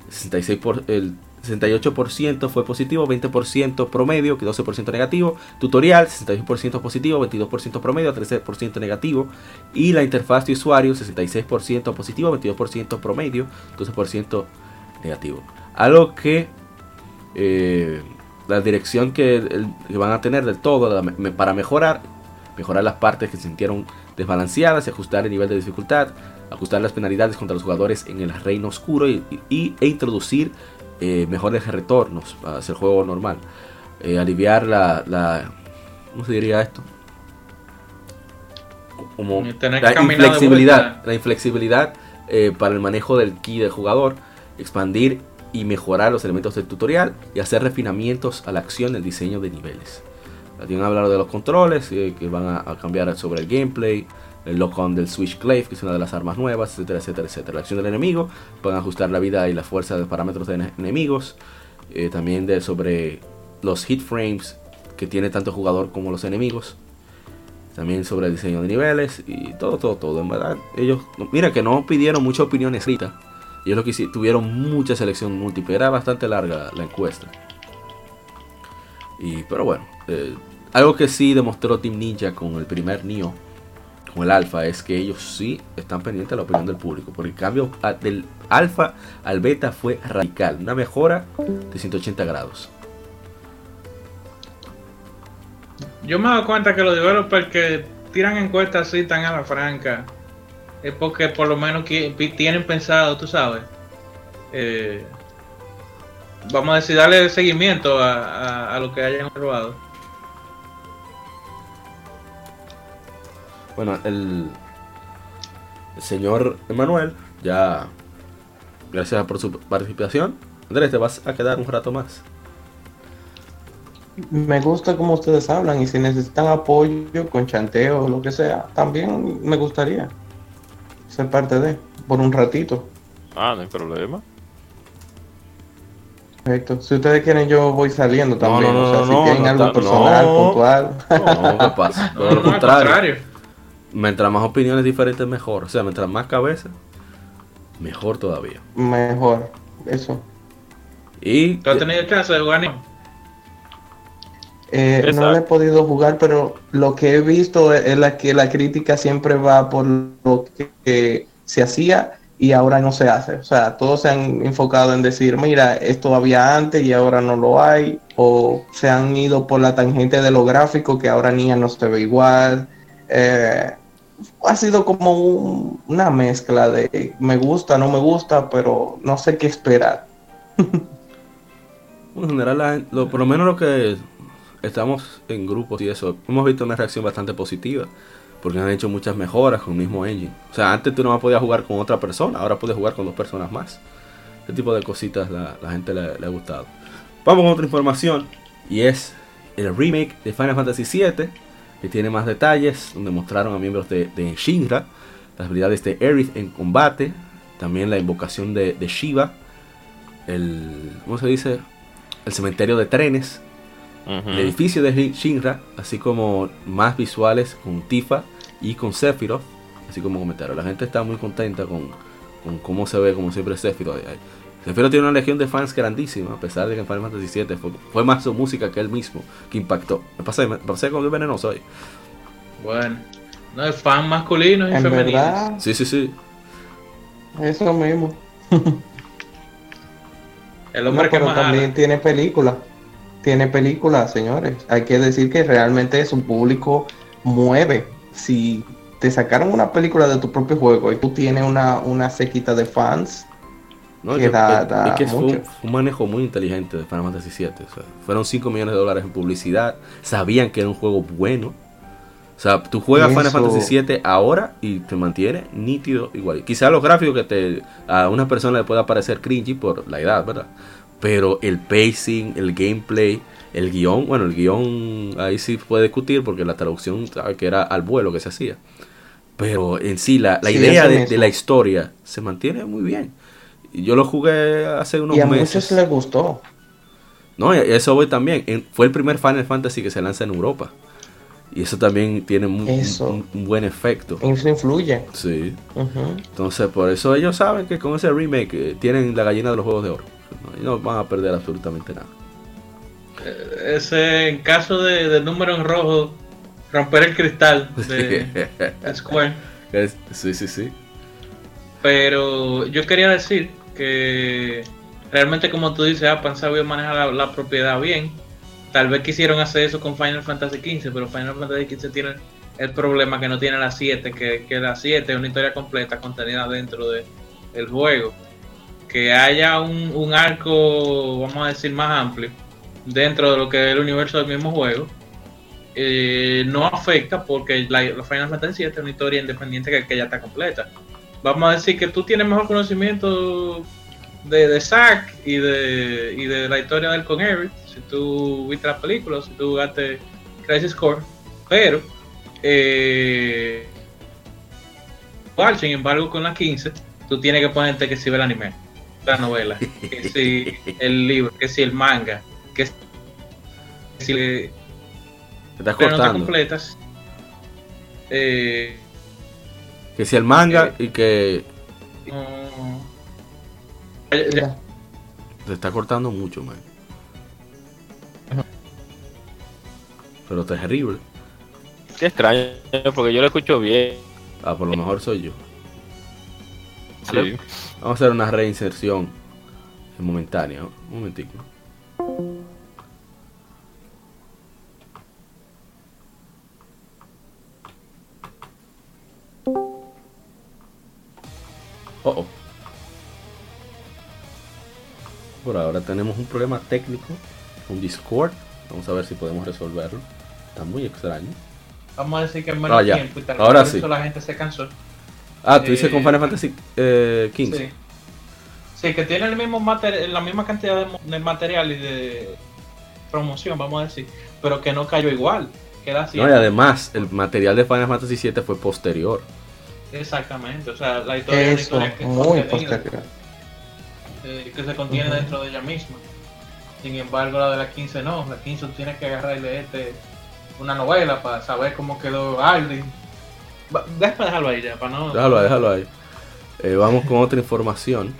66 por, el 68% fue positivo, 20% promedio, 12% negativo. Tutorial, 68% positivo, 22% promedio, 13% negativo. Y la interfaz de usuario, 66% positivo, 22% promedio, 12% negativo. Algo que eh, la dirección que, van a tener del todo para mejorar, mejorar las partes que se sintieron desbalanceadas y ajustar el nivel de dificultad, ajustar las penalidades contra los jugadores en el reino oscuro y, e introducir eh, mejores retornos hacia el juego normal. Eh, aliviar la, la, ¿Cómo se diría esto? Como la inflexibilidad, la inflexibilidad para el manejo del ki del jugador, expandir y mejorar los elementos del tutorial y hacer refinamientos a la acción del diseño de niveles. Tienen hablar de los controles eh, que van a, cambiar sobre el gameplay, el lock-on del Switch Clave, que es una de las armas nuevas, etcétera, etcétera, etcétera. La acción del enemigo, pueden ajustar la vida y la fuerza de parámetros de enemigos. Eh, también de, sobre los hit frames que tiene tanto el jugador como los enemigos. También sobre el diseño de niveles y todo, todo, todo. En verdad, ellos, mira que no pidieron mucha opinión escrita y es lo que tuvieron mucha selección múltiple. Era bastante larga la encuesta. Y, pero bueno, eh, algo que sí demostró Team Ninja con el primer Nio, con el alfa, es que ellos sí están pendientes de la opinión del público. Porque el cambio del alfa al beta fue radical. Una mejora de 180 grados. Yo me doy cuenta que los developers que tiran encuestas así tan a la franca es porque por lo menos tienen pensado, tú sabes, eh, vamos a decir, darle seguimiento a, lo que hayan probado. Bueno, el, el señor Emanuel, ya, gracias por su participación. Andrés, te vas a quedar un rato más. Me gusta como ustedes hablan y si necesitan apoyo con chanteo o lo que sea, también me gustaría ser parte de, por un ratito. Ah, no hay problema. Perfecto. Si ustedes quieren, yo voy saliendo también. o sea, si tienen algo personal, puntual. No, ¿qué pasa? Todo lo contrario. Mientras más opiniones diferentes, mejor. O sea, mientras más cabezas, mejor todavía. Mejor, eso. Y. ¿Tú has tenido chance de jugar? Eh, no lo he podido jugar, pero lo que he visto es la que la crítica siempre va por lo que, se hacía y ahora no se hace. O sea, todos se han enfocado en decir, mira, esto había antes y ahora no lo hay, o se han ido por la tangente de lo gráfico que ahora Nia no se ve igual. Eh, ha sido como una mezcla de me gusta, no me gusta, pero no sé qué esperar. en general, lo, por lo menos lo que estamos en grupos y eso, hemos visto una reacción bastante positiva. Porque han hecho muchas mejoras con el mismo engine. O sea, antes tú no podías jugar con otra persona, ahora puedes jugar con dos personas más. Este tipo de cositas la, la gente le, ha gustado. Vamos con otra información. Y es el remake de Final Fantasy VII. Que tiene más detalles. Donde mostraron a miembros de, Shinra. Las habilidades de Aerith en combate. También la invocación de, de Shiva. El. ¿Cómo se dice? El cementerio de trenes el edificio de Shinra, así como más visuales con Tifa y con Sephiroth, así como comentaron. La gente está muy contenta con, con cómo se ve, como siempre, Sephiroth. Sephiroth tiene una legión de fans grandísima, a pesar de que en Final Fantasy VII fue, más su música que él mismo que impactó. Me pasé, me pasé con el venenoso hoy. Bueno, no es fan masculino y femenino. Sí, sí, sí. Eso mismo. el hombre que pero también tiene película. Tiene película, señores. Hay que decir que realmente su público mueve. Si te sacaron una película de tu propio juego y tú tienes una, una sequita de fans, no, que es que fue un, manejo muy inteligente de Final Fantasy VII. fueron 5 millones de dólares en publicidad. Sabían que era un juego bueno. O sea, tú juegas Final Fantasy VII ahora y te mantiene nítido igual. Quizá los gráficos que te, a una persona le pueda parecer cringy por la edad, ¿verdad? Pero el pacing, el gameplay, el guion, bueno, el guion ahí sí puede discutir porque la traducción que era al vuelo que se hacía. Pero en sí, la, la idea de, la historia se mantiene muy bien. Yo lo jugué hace unos meses. Y a muchos les gustó. No, eso voy también. Fue el primer Final Fantasy que se lanza en Europa. Y eso también tiene un, buen efecto. Eso influye. Sí. Entonces, por eso ellos saben que con ese remake eh, tienen la gallina de los juegos de oro. Y no van a perder absolutamente nada. Eh, ese, en caso de, número en rojo, romper el cristal de Square. Sí, sí, sí. Pero yo quería decir que realmente, como tú dices, Apan sabido manejar la propiedad bien Tal vez quisieron hacer eso con Final Fantasy XV, pero Final Fantasy XV tiene el problema que no tiene la 7, que, que la 7 es una historia completa contenida dentro del el juego. Que haya un, arco, vamos a decir, más amplio dentro de lo que es el universo del mismo juego, eh, no afecta porque la, Final Fantasy VII es una historia independiente que, que, ya está completa. Vamos a decir que tú tienes mejor conocimiento de, de Zack y de, y de la historia del con Eric si tú viste las películas, si tú jugaste Crisis Core, pero eh, igual, sin embargo, con la 15, tú tienes que ponerte que si ve el anime, la novela, que si el libro, que si el manga, que si te estás cortando. completas. Eh, que si el manga y que se está cortando mucho, man. Pero terrible. Qué extraño, porque yo lo escucho bien. Ah, por lo mejor soy yo. Sí. Vamos a hacer una reinserción momentánea. Un momentico. Oh, oh. Por ahora tenemos un problema técnico con Discord. Vamos a ver si podemos resolverlo. Está muy extraño. Vamos a decir que es menos ah, tiempo y tal Ahora sí. la gente se cansó. Ah, tú dices con eh, Final Fantasy eh, 15. Sí. sí. que tiene el mismo la misma cantidad de, material y de promoción, vamos a decir, pero que no cayó igual. no, y además, el material de Final Fantasy 7 fue posterior. Exactamente, o sea, la historia, Eso, que, muy posterior. Eh, que se contiene dentro de ella misma. Sin embargo, la de la 15 no. La 15 tú tienes que agarrar y leerte una novela para saber cómo quedó Aldi. Déjame dejarlo ahí ya, para no. Déjalo ahí, déjalo ahí. Eh, vamos con otra información.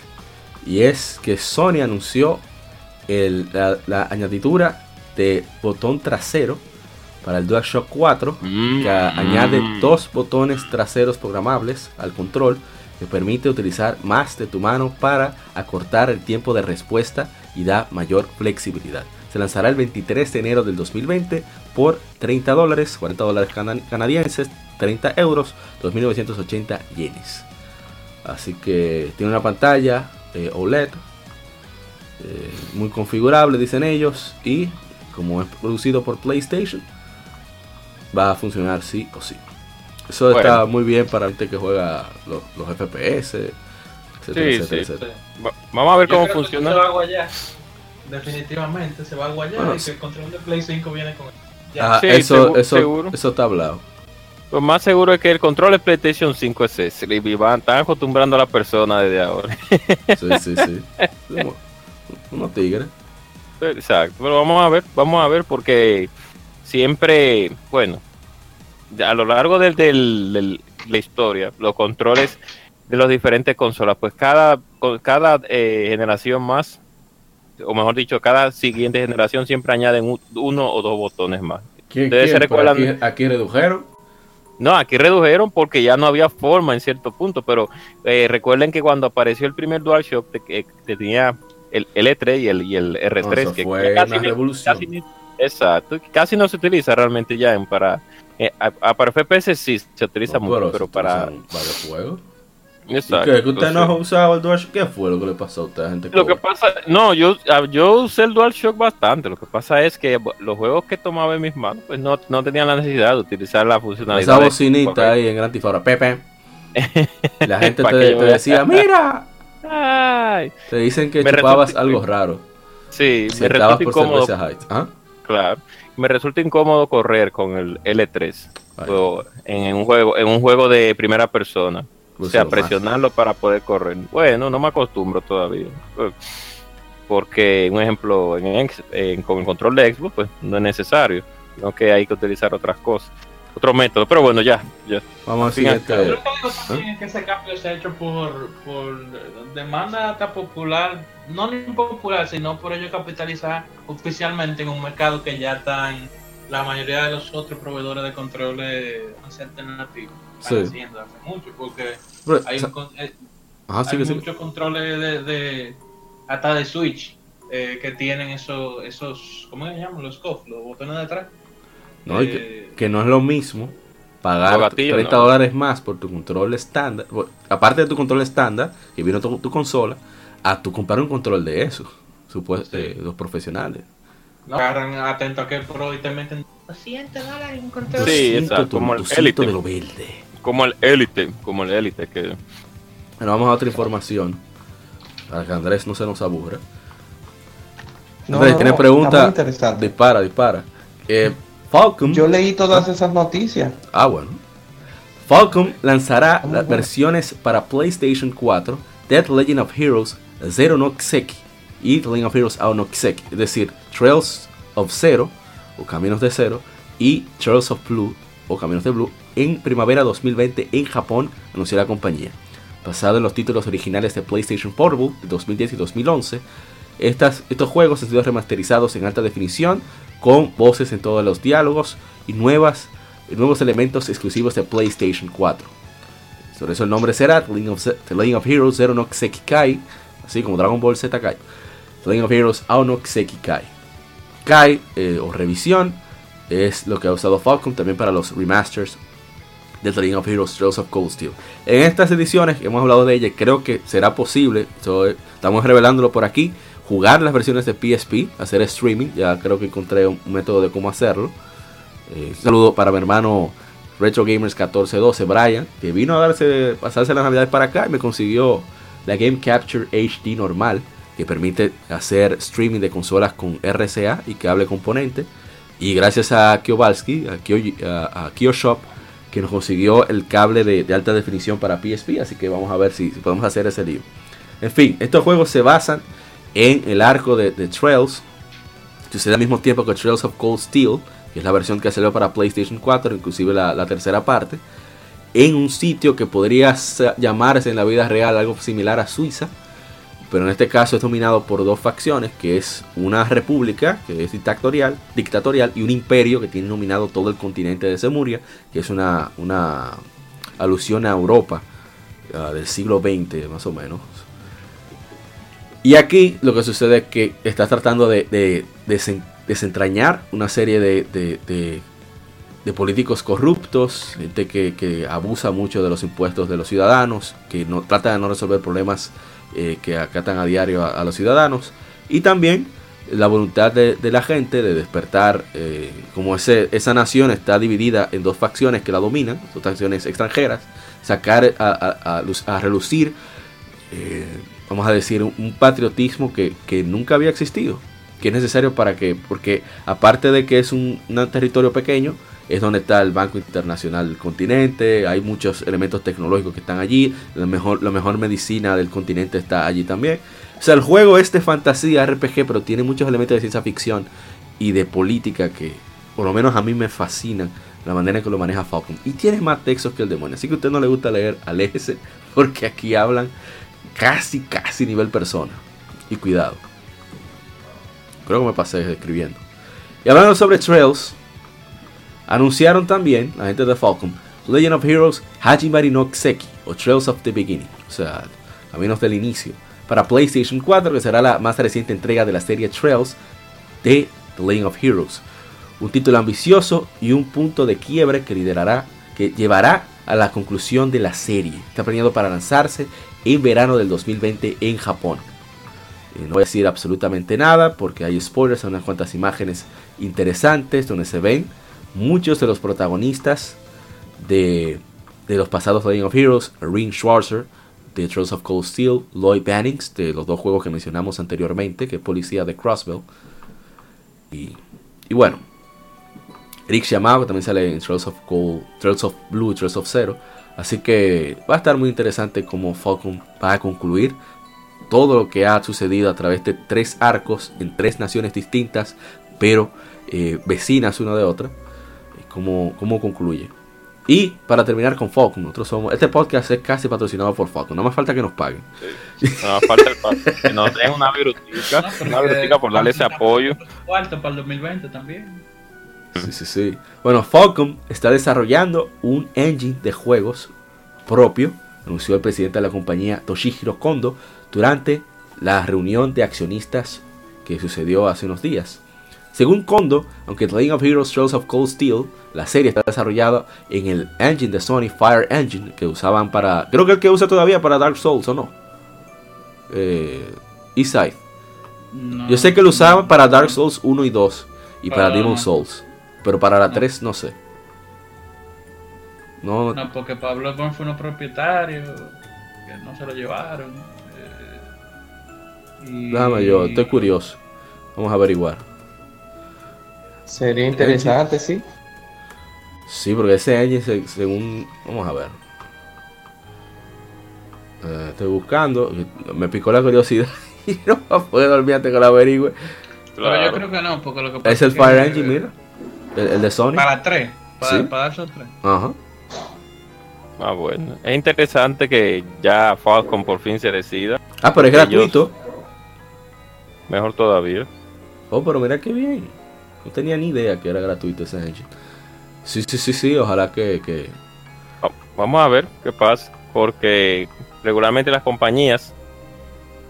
Y es que Sony anunció el, la, añadidura de botón trasero para el DualShock 4 que mm. añade dos botones traseros programables al control que permite utilizar más de tu mano para acortar el tiempo de respuesta y da mayor flexibilidad. Se lanzará el 23 de enero del 2020 por 30 dólares, 40 dólares canadienses, 30 euros, 2.980 yenes. Así que tiene una pantalla OLED eh, muy configurable, dicen ellos, y como es producido por PlayStation, va a funcionar sí o sí. Eso está muy bien para gente que juega los, FPS, etcétera, Vamos a ver cómo funciona. Se va a guayar. Definitivamente se va a guayar y que el control de Play 5 viene con ah, eso, eso, eso está hablado. Lo más seguro es que el control de PlayStation 5 es ese. Y van, están acostumbrando a la persona desde ahora. Sí, sí, sí. Unos tigres. Exacto, pero vamos a ver, vamos a ver porque siempre, bueno, a lo largo de la historia, los controles de las diferentes consolas, pues cada, cada eh, generación más, o mejor dicho, cada siguiente generación siempre añaden uno o dos botones más. aquí, redujeron? No, aquí redujeron porque ya no había forma en cierto punto, pero eh, recuerden que cuando apareció el primer DualShock que tenía el L3 y el, y el R3, que fue casi, una revolución. exacto, casi no se utiliza realmente ya en para eh, para FPS sí se utiliza mucho, pero, para varios juegos. Exacto. ¿Qué? ¿Que usted no ha usado el DualShock? ¿Qué fue lo que le pasó a usted, gente? Lo que pasa, no, yo, yo usé el DualShock bastante. Lo que pasa es que los juegos que tomaba en mis manos, pues no, no tenían la necesidad de utilizar la funcionalidad. Esa bocinita ahí en Grand Theft Auto, Pepe. La gente te, te decía, mira, Ay. Te dicen que chupabas algo raro. Sí, me resulta incómodo. ¿Ah? Claro. Me resulta incómodo correr con el L3 en un juego, en un juego de primera persona. o sea, presionarlo para poder correr. Bueno, no me acostumbro todavía. Porque, un ejemplo, en, con el control de Xbox, pues no es necesario. No que hay que utilizar otras cosas otro método. Pero bueno, ya. ya. Vamos a siguiente. Yo lo que digo también es que ese cambio se ha hecho por, por demanda tan popular, no ni popular, sino por ello capitalizar oficialmente en un mercado que ya está en la mayoría de los otros proveedores de controles alternativos. Sí. Haciendo hace mucho, porque hay, eh, muchos controles de, de, hasta de Switch eh, que tienen esos, esos, ¿cómo se llaman? Los COF, los botones de atrás no, eh, que, no es lo mismo pagar 30 dólares más por tu control estándar, aparte de tu control estándar, que vino tu, tu consola, a tu comprar un control de eso, supuesto, eh, los profesionales. No, agarran atento a que Pro y te meten 200 dólares en control. Sí, exacto, como el Elite. De lo verde. Como el Elite, como el Elite que... Bueno, vamos a otra información, para que Andrés no se nos aburra. Andrés, ¿tiene pregunta? Dispara, dispara. Eh, Falcom. Yo leí todas ah. esas noticias. Ah, bueno. Falcom lanzará las versiones para PlayStation 4 Dead Legend of Heroes Zero no Kiseki y The Legend of Heroes Ao no Kiseki, es decir, Trails of Zero o Caminos de Cero y Trails of Blue o Caminos de Blue en primavera 2020 en Japón, anunció la compañía. Basado en los títulos originales de PlayStation Portable de 2010 y 2011, estas, estos juegos han sido remasterizados en alta definición con voces en todos los diálogos y nuevas, nuevos elementos exclusivos de PlayStation 4. Sobre eso el nombre será The Legend of, Heroes Zero no Kai, así como Dragon Ball Z Kai. The Legend of Heroes Ao no Kai. Kai eh, o revisión es lo que ha usado Falcon también para los remasters de The Legend of Heroes Trails of Cold Steel. En estas ediciones hemos hablado de ella, creo que será posible, estamos revelándolo por aquí, jugar las versiones de PSP, hacer streaming. Ya creo que encontré un método de cómo hacerlo. Eh, saludo para mi hermano Retro Gamers 1412, Brian, que vino a darse, pasarse las navidades para acá y me consiguió la Game Capture HD normal, que permite hacer streaming de consolas con RCA y cable componente. Y gracias a Kiobalski, a, Kio, a, Kioshop, que nos consiguió el cable de, alta definición para PSP. Así que vamos a ver si, si podemos hacer ese lío. En fin, estos juegos se basan en el arco de, Trails, que sucede al mismo tiempo que Trails of Cold Steel, que es la versión que salió para PlayStation 4, inclusive la, tercera parte, en un sitio que podría llamarse en la vida real algo similar a Suiza, pero en este caso es dominado por dos facciones, que es una república, que es dictatorial, dictatorial y un imperio que tiene dominado todo el continente de Semuria, que es una, una alusión a Europa ah, del siglo XX más o menos, y aquí lo que sucede es que está tratando de, desentrañar una serie de, políticos corruptos, gente que, abusa mucho de los impuestos de los ciudadanos, que no trata de no resolver problemas eh, que acatan a diario a, los ciudadanos. Y también la voluntad de, la gente de despertar, eh, como ese, esa nación está dividida en dos facciones que la dominan, dos facciones extranjeras, sacar a, a relucir. Eh, vamos a decir, un, patriotismo que, nunca había existido. Que es necesario para que, porque aparte de que es un, territorio pequeño, es donde está el Banco Internacional del continente, hay muchos elementos tecnológicos que están allí, la mejor, la mejor medicina del continente está allí también. O sea, el juego es de fantasía RPG, pero tiene muchos elementos de ciencia ficción y de política que por lo menos a mí me fascinan la manera en que lo maneja Falcon. Y tiene más textos que el demonio. Así que a usted no le gusta leer, aléjese, porque aquí hablan casi, casi nivel persona. Y cuidado. Creo que me pasé escribiendo. Y hablando sobre Trails, anunciaron también, la gente de Falcon, Legend of Heroes Hajimari no Kseki, o Trails of the Beginning, o sea, caminos del inicio, para PlayStation 4, que será la más reciente entrega de la serie Trails de The Legend of Heroes. Un título ambicioso y un punto de quiebre que liderará, que llevará a la conclusión de la serie. Está planeado para lanzarse en verano del 2020 en Japón. Eh, no voy a decir absolutamente nada porque hay spoilers, hay unas cuantas imágenes interesantes donde se ven muchos de los protagonistas de, los pasados Legend of Heroes, Ring Schwarzer de Trolls of Cold Steel, Lloyd Bannings de los dos juegos que mencionamos anteriormente, que es policía de Crossbell. Y, bueno, Rick Yamago también sale en Trails of Gold, Trails of Blue Trails of Zero. Así que va a estar muy interesante cómo Falcon va a concluir todo lo que ha sucedido a través de tres arcos en tres naciones distintas, pero eh, vecinas una de otra. Cómo, cómo concluye. Y para terminar con Falcon, nosotros somos. Este podcast es casi patrocinado por Falcon. No más falta que nos paguen. No más falta el que nos den una virutica. una virutica por darle ese apoyo. Cuarto para el 2020 también. Sí, sí, sí. Bueno, Falcon está desarrollando un engine de juegos propio, anunció el presidente de la compañía Toshihiro Kondo durante la reunión de accionistas que sucedió hace unos días. Según Kondo, aunque The Legend of Heroes Trails of Cold Steel, la serie está desarrollada en el engine de Sony Fire Engine que usaban para. Creo que el que usa todavía para Dark Souls o no. Eh, Eastside. Yo sé que lo usaban para Dark Souls 1 y 2 y para, Demon Souls. Pero para la 3 no sé. No, no porque Pablo fue uno propietario que no se lo llevaron. Eh, Déjame yo, estoy curioso. Vamos a averiguar. Sería interesante, sí. Sí, porque ese año, según. Vamos a ver. Eh, estoy buscando. Me picó la curiosidad. y no puedo dormir antes que la averigüe. Pero yo creo que no, porque lo que pasa es el Fire Engine, mira. El, de Sony. Para 3. Para, ¿Sí? para Dark 3. Ajá. Ah, bueno. Es interesante que ya Falcon por fin se decida. Ah, pero es gratuito. Mejor todavía. Oh, pero mira qué bien. No tenía ni idea que era gratuito ese engine. Sí, sí, sí, sí, ojalá que, Vamos a ver qué pasa, porque regularmente las compañías,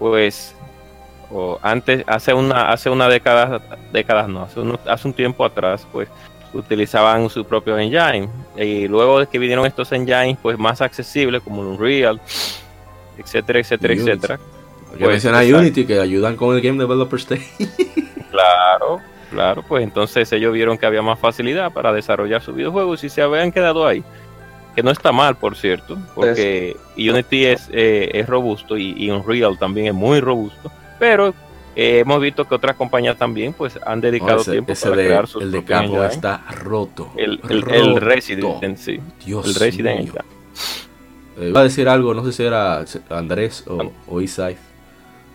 pues, o antes, hace una, hace una década, décadas no, hace un, hace un tiempo atrás, pues, utilizaban su propio engine, y luego de que vinieron estos engines, pues, más accesibles, como Unreal, etcétera, etcétera, etcétera. Pues, Unity, que ayudan con el Game Developer Day. claro, Claro, pues entonces ellos vieron que había más facilidad para desarrollar sus videojuegos y se habían quedado ahí. Que no está mal, por cierto, porque Unity es, eh, es robusto y, Unreal también es muy robusto, pero eh, hemos visto que otras compañías también pues han dedicado tiempo para crear sus El de campo está roto. El, el, Resident en sí. Dios el Resident mío. Eh, iba a decir algo, no sé si era Andrés o, o Isai.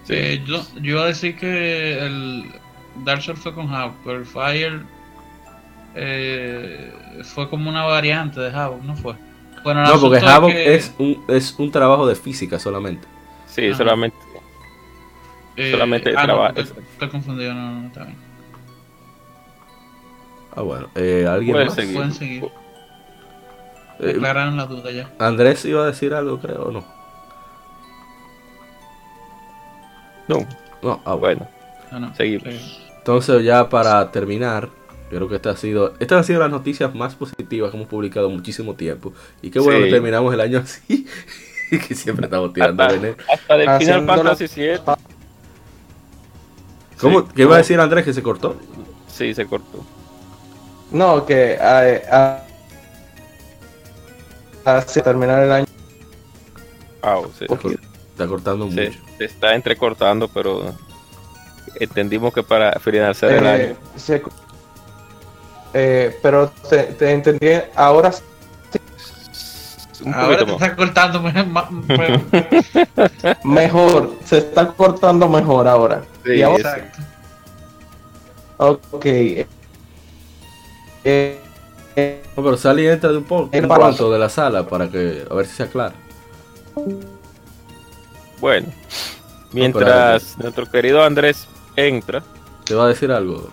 Sí, yo, yo iba a decir que el, Dark Souls fue con Havok, pero el Fire eh, fue como una variante de Havok, ¿no fue? Bueno, no, porque Havok es, un, es un trabajo de física solamente. Sí, solamente. Eh, solamente ah, trabajo. No, estoy, confundido, no, no, está bien. Ah, bueno. Eh, ¿Alguien Pueden más? Seguir. Pueden seguir. Eh, Declararon la duda ya. Andrés iba a decir algo, creo, ¿o no? No. No, ah, bueno. No, no, seguimos. Entonces ya para terminar, creo que esta ha sido, estas han sido las noticias más positivas que hemos publicado muchísimo tiempo. Y qué bueno que terminamos el año así, que siempre estamos tirando hasta, hasta de Final Fantasy 7. ¿Cómo? ¿Qué iba a decir Andrés que se cortó? Sí, se cortó. No, que a, hacia terminar el año. Ah, sí. Está cortando mucho. Se está entrecortando, pero entendimos que para finalizar el eh, año. Eh, pero te, te entendí, ahora Ahora te está cortando mejor, mejor, se está cortando mejor ahora. Sí, y ahora, Exacto. ok. Eh, eh, No, pero sale y entra de un poco un cuarto de la sala para que a ver si se aclara. Bueno, mientras nuestro querido Andrés entra, ¿Te va a decir algo?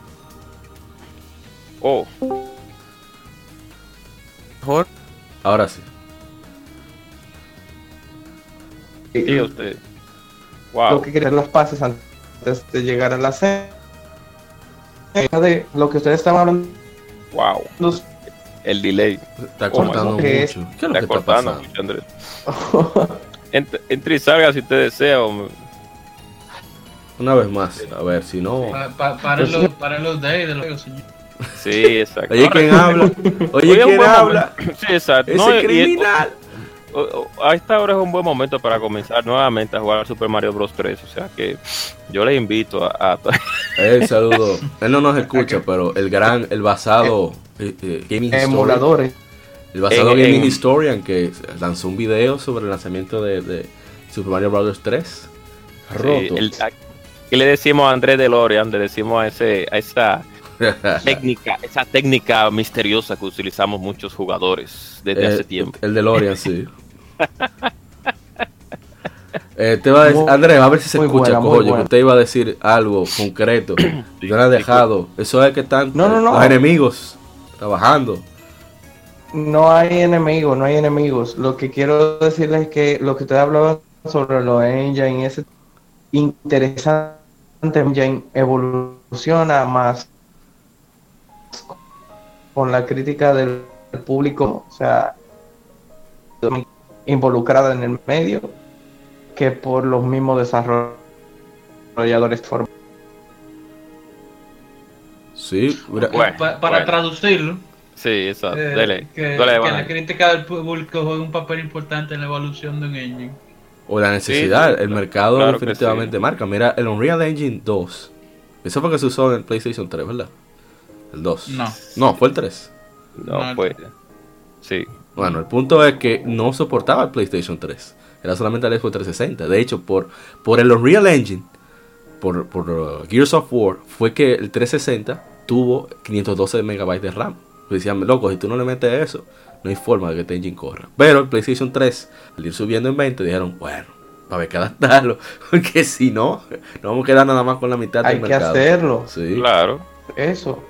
oh, mejor Ahora sí. Usted. lo que querían los pases antes de llegar a la cena. De lo que ustedes estaban hablando, wow, el delay. Está cortando mucho. ¿Qué es? ¿Qué es lo Está que cortando mucho, Andrés. Entre, entre y salga si usted desea. Una vez más, a ver si no. Pa, pa, para, los, para los de los. Sí, exacto. Oye, ¿quién habla? Oye, ¿quién habla? Sí, exacto. Ese No, y- y- criminal. A esta hora es un buen momento para comenzar nuevamente a jugar Super Mario Bros. 3. O sea que yo les invito a. a- El saludo. Él no nos escucha, pero el gran, el basado eh, eh, Gaming Historian, emuladores. el basado En- Gaming en- Historian que lanzó un video sobre el lanzamiento de, de Super Mario Bros. 3. Roto. Sí, el- a- ¿Qué le decimos a Andrés DeLorean? Le decimos a, ese, a esa técnica, esa técnica misteriosa que utilizamos muchos jugadores desde Eh, hace tiempo. El de Lorian, sí. Eh, te va a decir, Andrés, a ver si se muy escucha, buena, que usted iba a decir algo concreto. no lo ha dejado. Eso es que están No, no, no. los enemigos trabajando. No hay enemigos, no hay enemigos. Lo que quiero decirles es que lo que ustedes hablaban sobre los engine, ese interesante engine evoluciona más con la crítica del público, o sea, involucrada en el medio, que por los mismos desarrolladores form- Sí, mira, Bueno, Pa- para bueno. traducirlo, Sí, exacto. eh, Dele, que, dele, que Iván. la crítica del público juega un papel importante en la evolución de un engine. o la necesidad, Sí, sí, el claro. mercado Claro definitivamente sí. marca. Mira, el Unreal Engine 2. Eso fue que se usó en el PlayStation 3, ¿verdad? El 2. No. No, fue el 3. No, No, pues. Sí. Bueno, el punto es que no soportaba el PlayStation 3. Era solamente el Xbox 360. De hecho, por, por el Unreal Engine, por, por uh, Gears of War, fue que el 360 tuvo 512 megabytes de RAM. Decían, loco, si tú no le metes eso, no hay forma de que este engine corra. Pero el PlayStation 3, al ir subiendo en 20, dijeron, bueno, va a haber que adaptarlo. Porque si no, nos vamos a quedar nada más con la mitad Hay del que mercado. hacerlo, Sí. Claro. eso.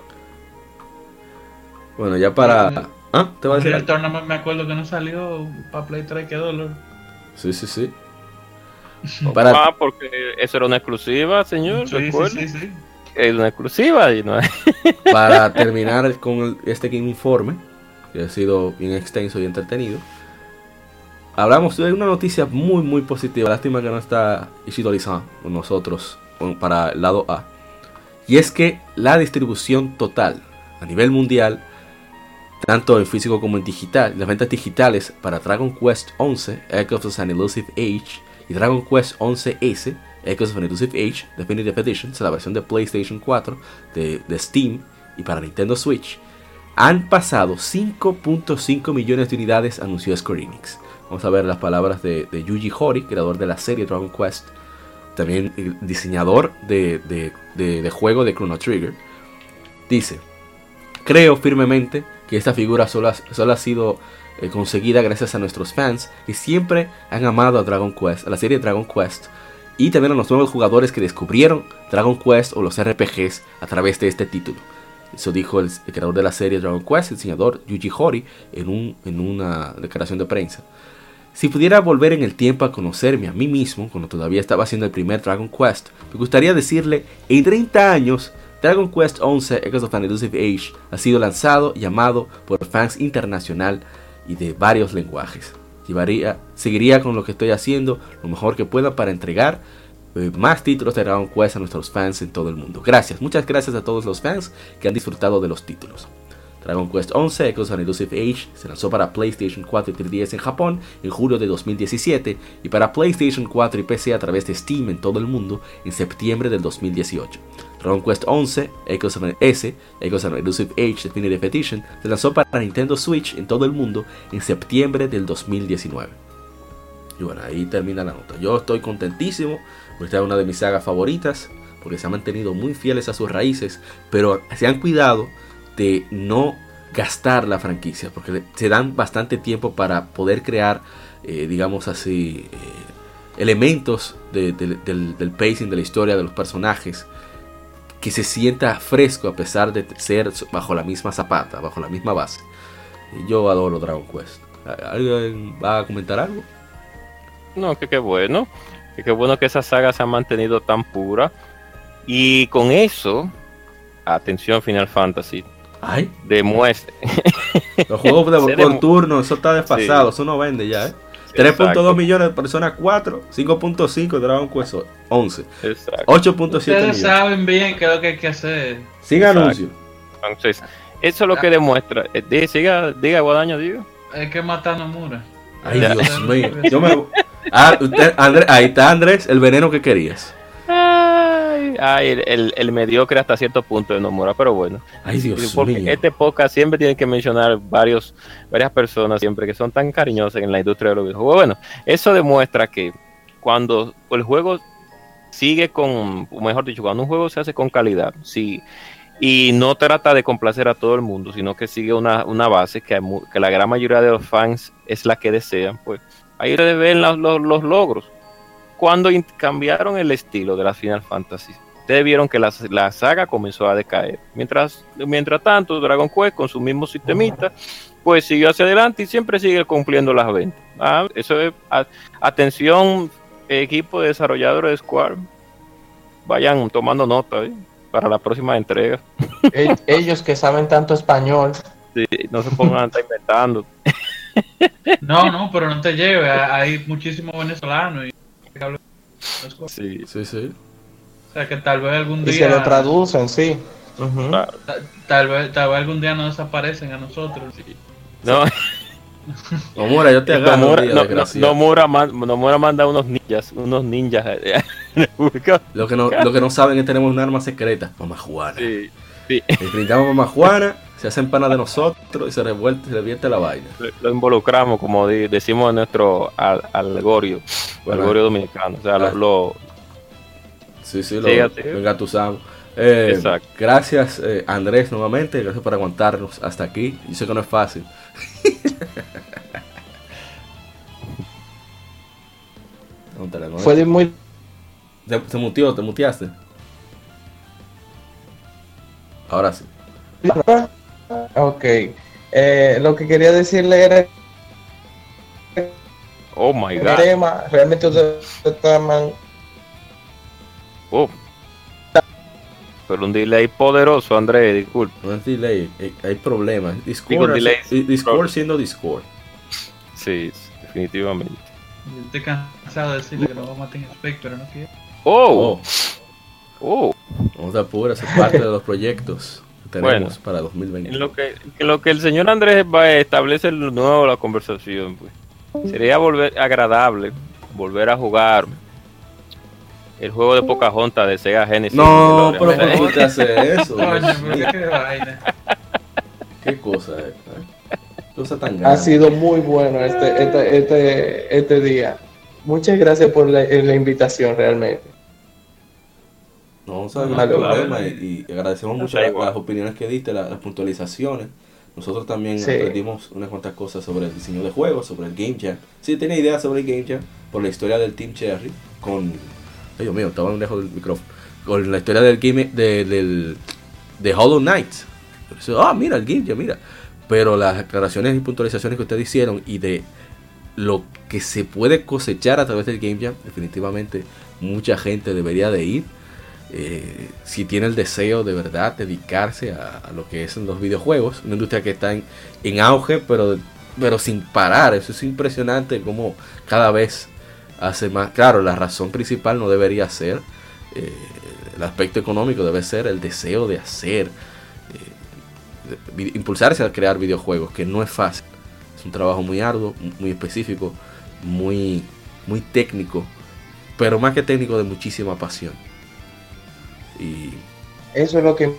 Bueno, ya para... ¿Ah? ¿Te va a decir Real algo? Tournament me acuerdo que no salió para Play 3 que dólar. Sí, sí, sí. Para, Ah, porque eso era una exclusiva, señor. Sí, sí, recuerde. sí, sí. Es una exclusiva y no hay- para terminar con el- este Game Informe, que ha sido bien extenso y entretenido, hablamos de una noticia muy, muy positiva. Lástima que no está Ishidori-san con nosotros para el lado A. Y es que la distribución total a nivel mundial, tanto en físico como en digital, las ventas digitales para Dragon Quest 11, Echoes of an Elusive Age, y Dragon Quest 11S, Echoes of an Elusive Age Definitive Edition, la versión de PlayStation 4, de, Steam y para Nintendo Switch, han pasado 5.5 millones de unidades, anunció Square Enix. Vamos a ver las palabras de, Yuji Horii, creador de la serie Dragon Quest, también diseñador de juego de Chrono Trigger. Dice, creo firmemente que esta figura solo ha, solo ha sido eh, conseguida gracias a nuestros fans que siempre han amado a Dragon Quest, a la serie Dragon Quest, y también a los nuevos jugadores que descubrieron Dragon Quest o los RPGs a través de este título. Eso dijo el, el creador de la serie Dragon Quest, el diseñador Yuji Horii, en, un- en una declaración de prensa. Si pudiera volver en el tiempo a conocerme a mí mismo, cuando todavía estaba haciendo el primer Dragon Quest, me gustaría decirle, en 30 años, Dragon Quest 11 Echoes of an Elusive Age ha sido lanzado y amado por fans internacional y de varios lenguajes. Llevaría, seguiría con lo que estoy haciendo, lo mejor que pueda para entregar eh, más títulos de Dragon Quest a nuestros fans en todo el mundo. Gracias, muchas gracias a todos los fans que han disfrutado de los títulos. Dragon Quest 11 Echoes of an Elusive Age se lanzó para PlayStation 4 y 3DS en Japón en julio de 2017 y para PlayStation 4 y PC a través de Steam en todo el mundo en septiembre del 2018. Dragon Quest 11, Echoes S, Echoes of Elusive Age Definitive Edition, se lanzó para Nintendo Switch en todo el mundo en septiembre del 2019. Y bueno, ahí termina la nota. Yo estoy contentísimo, porque esta es una de mis sagas favoritas, porque se han mantenido muy fieles a sus raíces, pero se han cuidado de no gastar la franquicia, porque se dan bastante tiempo para poder crear, eh, digamos así, eh, elementos del pacing de la historia de los personajes que se sienta fresco a pesar de ser bajo la misma zapata, bajo la misma base. Yo adoro Dragon Quest. ¿Alguien va a comentar algo? No, que qué bueno. Que qué bueno que esa saga se ha mantenido tan pura. Y con eso, atención Final Fantasy. Ay. Demuestre. Los juegos de por turno, eso está desfasado, eso no vende ya, ¿eh? 3.2 millones de personas 4, 5.5 Dragon Quest 11. 8.7 Ustedes saben bien qué es lo que hay que hacer. Sin anuncio. Entonces, eso es lo que demuestra. Eh, diga, diga, Guadaño, diga. Hay que matar a Nomura. Ay, Dios mío. Yo me... ah, usted, Andrés, ahí está Andrés, el veneno que querías. Ay, el, el, mediocre hasta cierto punto de Nomura, pero bueno. Ay, Dios Porque mío. este podcast siempre tiene que mencionar varios, varias personas siempre que son tan cariñosas en la industria de los videojuegos. Bueno, eso demuestra que cuando el juego sigue con, mejor dicho, cuando un juego se hace con calidad, sí, y no trata de complacer a todo el mundo, sino que sigue una, una base que, que la gran mayoría de los fans es la que desean, pues ahí ustedes ven los, los, los logros cuando cambiaron el estilo de la Final Fantasy, ustedes vieron que la, saga comenzó a decaer. Mientras, mientras tanto, Dragon Quest con su mismo sistemita, pues siguió hacia adelante y siempre sigue cumpliendo las ventas. Ah, eso es, atención, equipo de desarrolladores de Square, vayan tomando nota ¿eh? para la próxima entrega. Ellos que saben tanto español. Sí, no se pongan a estar inventando. No, no, pero no te lleve, hay muchísimos venezolanos y Sí, sí, sí. O sea, que tal vez algún día. Y se lo traducen, sí. tal, vez, tal vez algún día nos desaparecen a nosotros. No. Nomura, yo te agarro. Nomura, no, no, Nomura, manda unos ninjas, unos ninjas. lo, que no, lo que no saben es que tenemos un arma secreta, Mamá Juana. Sí, sí. brindamos Mamá Juana, se hacen pana de nosotros y se revuelve, se revierte la vaina. Lo involucramos, como decimos en nuestro al, algorio, algorio dominicano. O sea, lo, lo, Sí, sí, lo, engatusamos. Eh, gracias eh, Andrés nuevamente, gracias por aguantarnos hasta aquí. Yo sé que no es fácil. Fue muy... Te, te mutió, te muteaste. Ahora sí. Ok. Eh, lo que quería decirle era... Oh my god. Tema, realmente ustedes Oh. Pero un delay poderoso, André, disculpe. No es delay, hay problemas. Discord, Discord siendo Discord. Sí, definitivamente. estoy cansado de decirle que no vamos a tener spec, pero no quiero. Oh. oh. Oh. Vamos a apurar, es parte de los proyectos tenemos para 2020. En lo que, lo que el señor Andrés va a establecer de nuevo la conversación, pues, sería volver agradable volver a jugar el juego de Pocahontas de Sega Genesis. No, pero ¿por qué te hace eso? qué vaina. Qué cosa es, ¿eh? Cosa tan grande. Ha sido muy bueno este, este, este, este día. Muchas gracias por la, la invitación, realmente. No, no hay problema y, agradecemos mucho las, opiniones que diste, las, puntualizaciones. Nosotros también aprendimos unas cuantas cosas sobre el diseño de juegos, sobre el Game Jam. Sí, tenía ideas sobre el Game Jam por la historia del Team Cherry con Ay, Dios mío, estaba lejos del micrófono. Con la historia del game de, del, de Hollow Knight. Ah, mira, el game ya mira. Pero las aclaraciones y puntualizaciones que ustedes hicieron y de lo que se puede cosechar a través del Game Jam, definitivamente mucha gente debería de ir. Eh, si tiene el deseo de verdad dedicarse a, lo que es los videojuegos, una industria que está en, en, auge, pero, pero sin parar. Eso es impresionante como cada vez hace más. Claro, la razón principal no debería ser eh, el aspecto económico, debe ser el deseo de hacer, eh, impulsarse a crear videojuegos, que no es fácil. Es un trabajo muy arduo, muy específico, muy, muy técnico, pero más que técnico, de muchísima pasión. Y Eso es lo que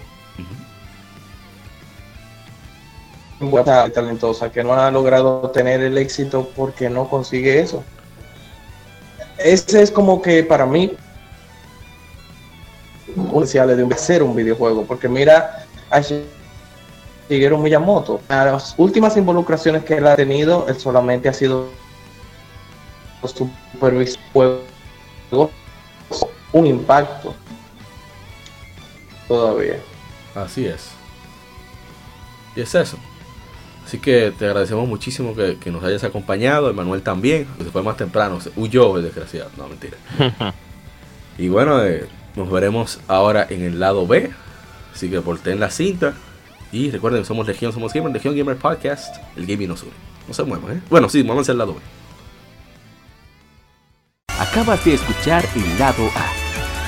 talentosa que no ha logrado tener el éxito porque no consigue eso. Ese es como que para mí un de ser un videojuego, porque mira a Shigeru Miyamoto, a las últimas involucraciones que él ha tenido, él solamente ha sido supervisor. Un impacto todavía. Así es. Y es eso. Así que te agradecemos muchísimo que, nos hayas acompañado, Emanuel también, que se fue más temprano, se huyó el desgraciado, no mentira. y bueno, eh, nos veremos ahora en el lado B, así que porten la cinta. Y recuerden, somos Legión, somos Gamer, Legión Gamer Podcast, el gaming nos une. No se muevan, ¿eh? Bueno, sí, vamos al lado B. Acabas de escuchar el lado A.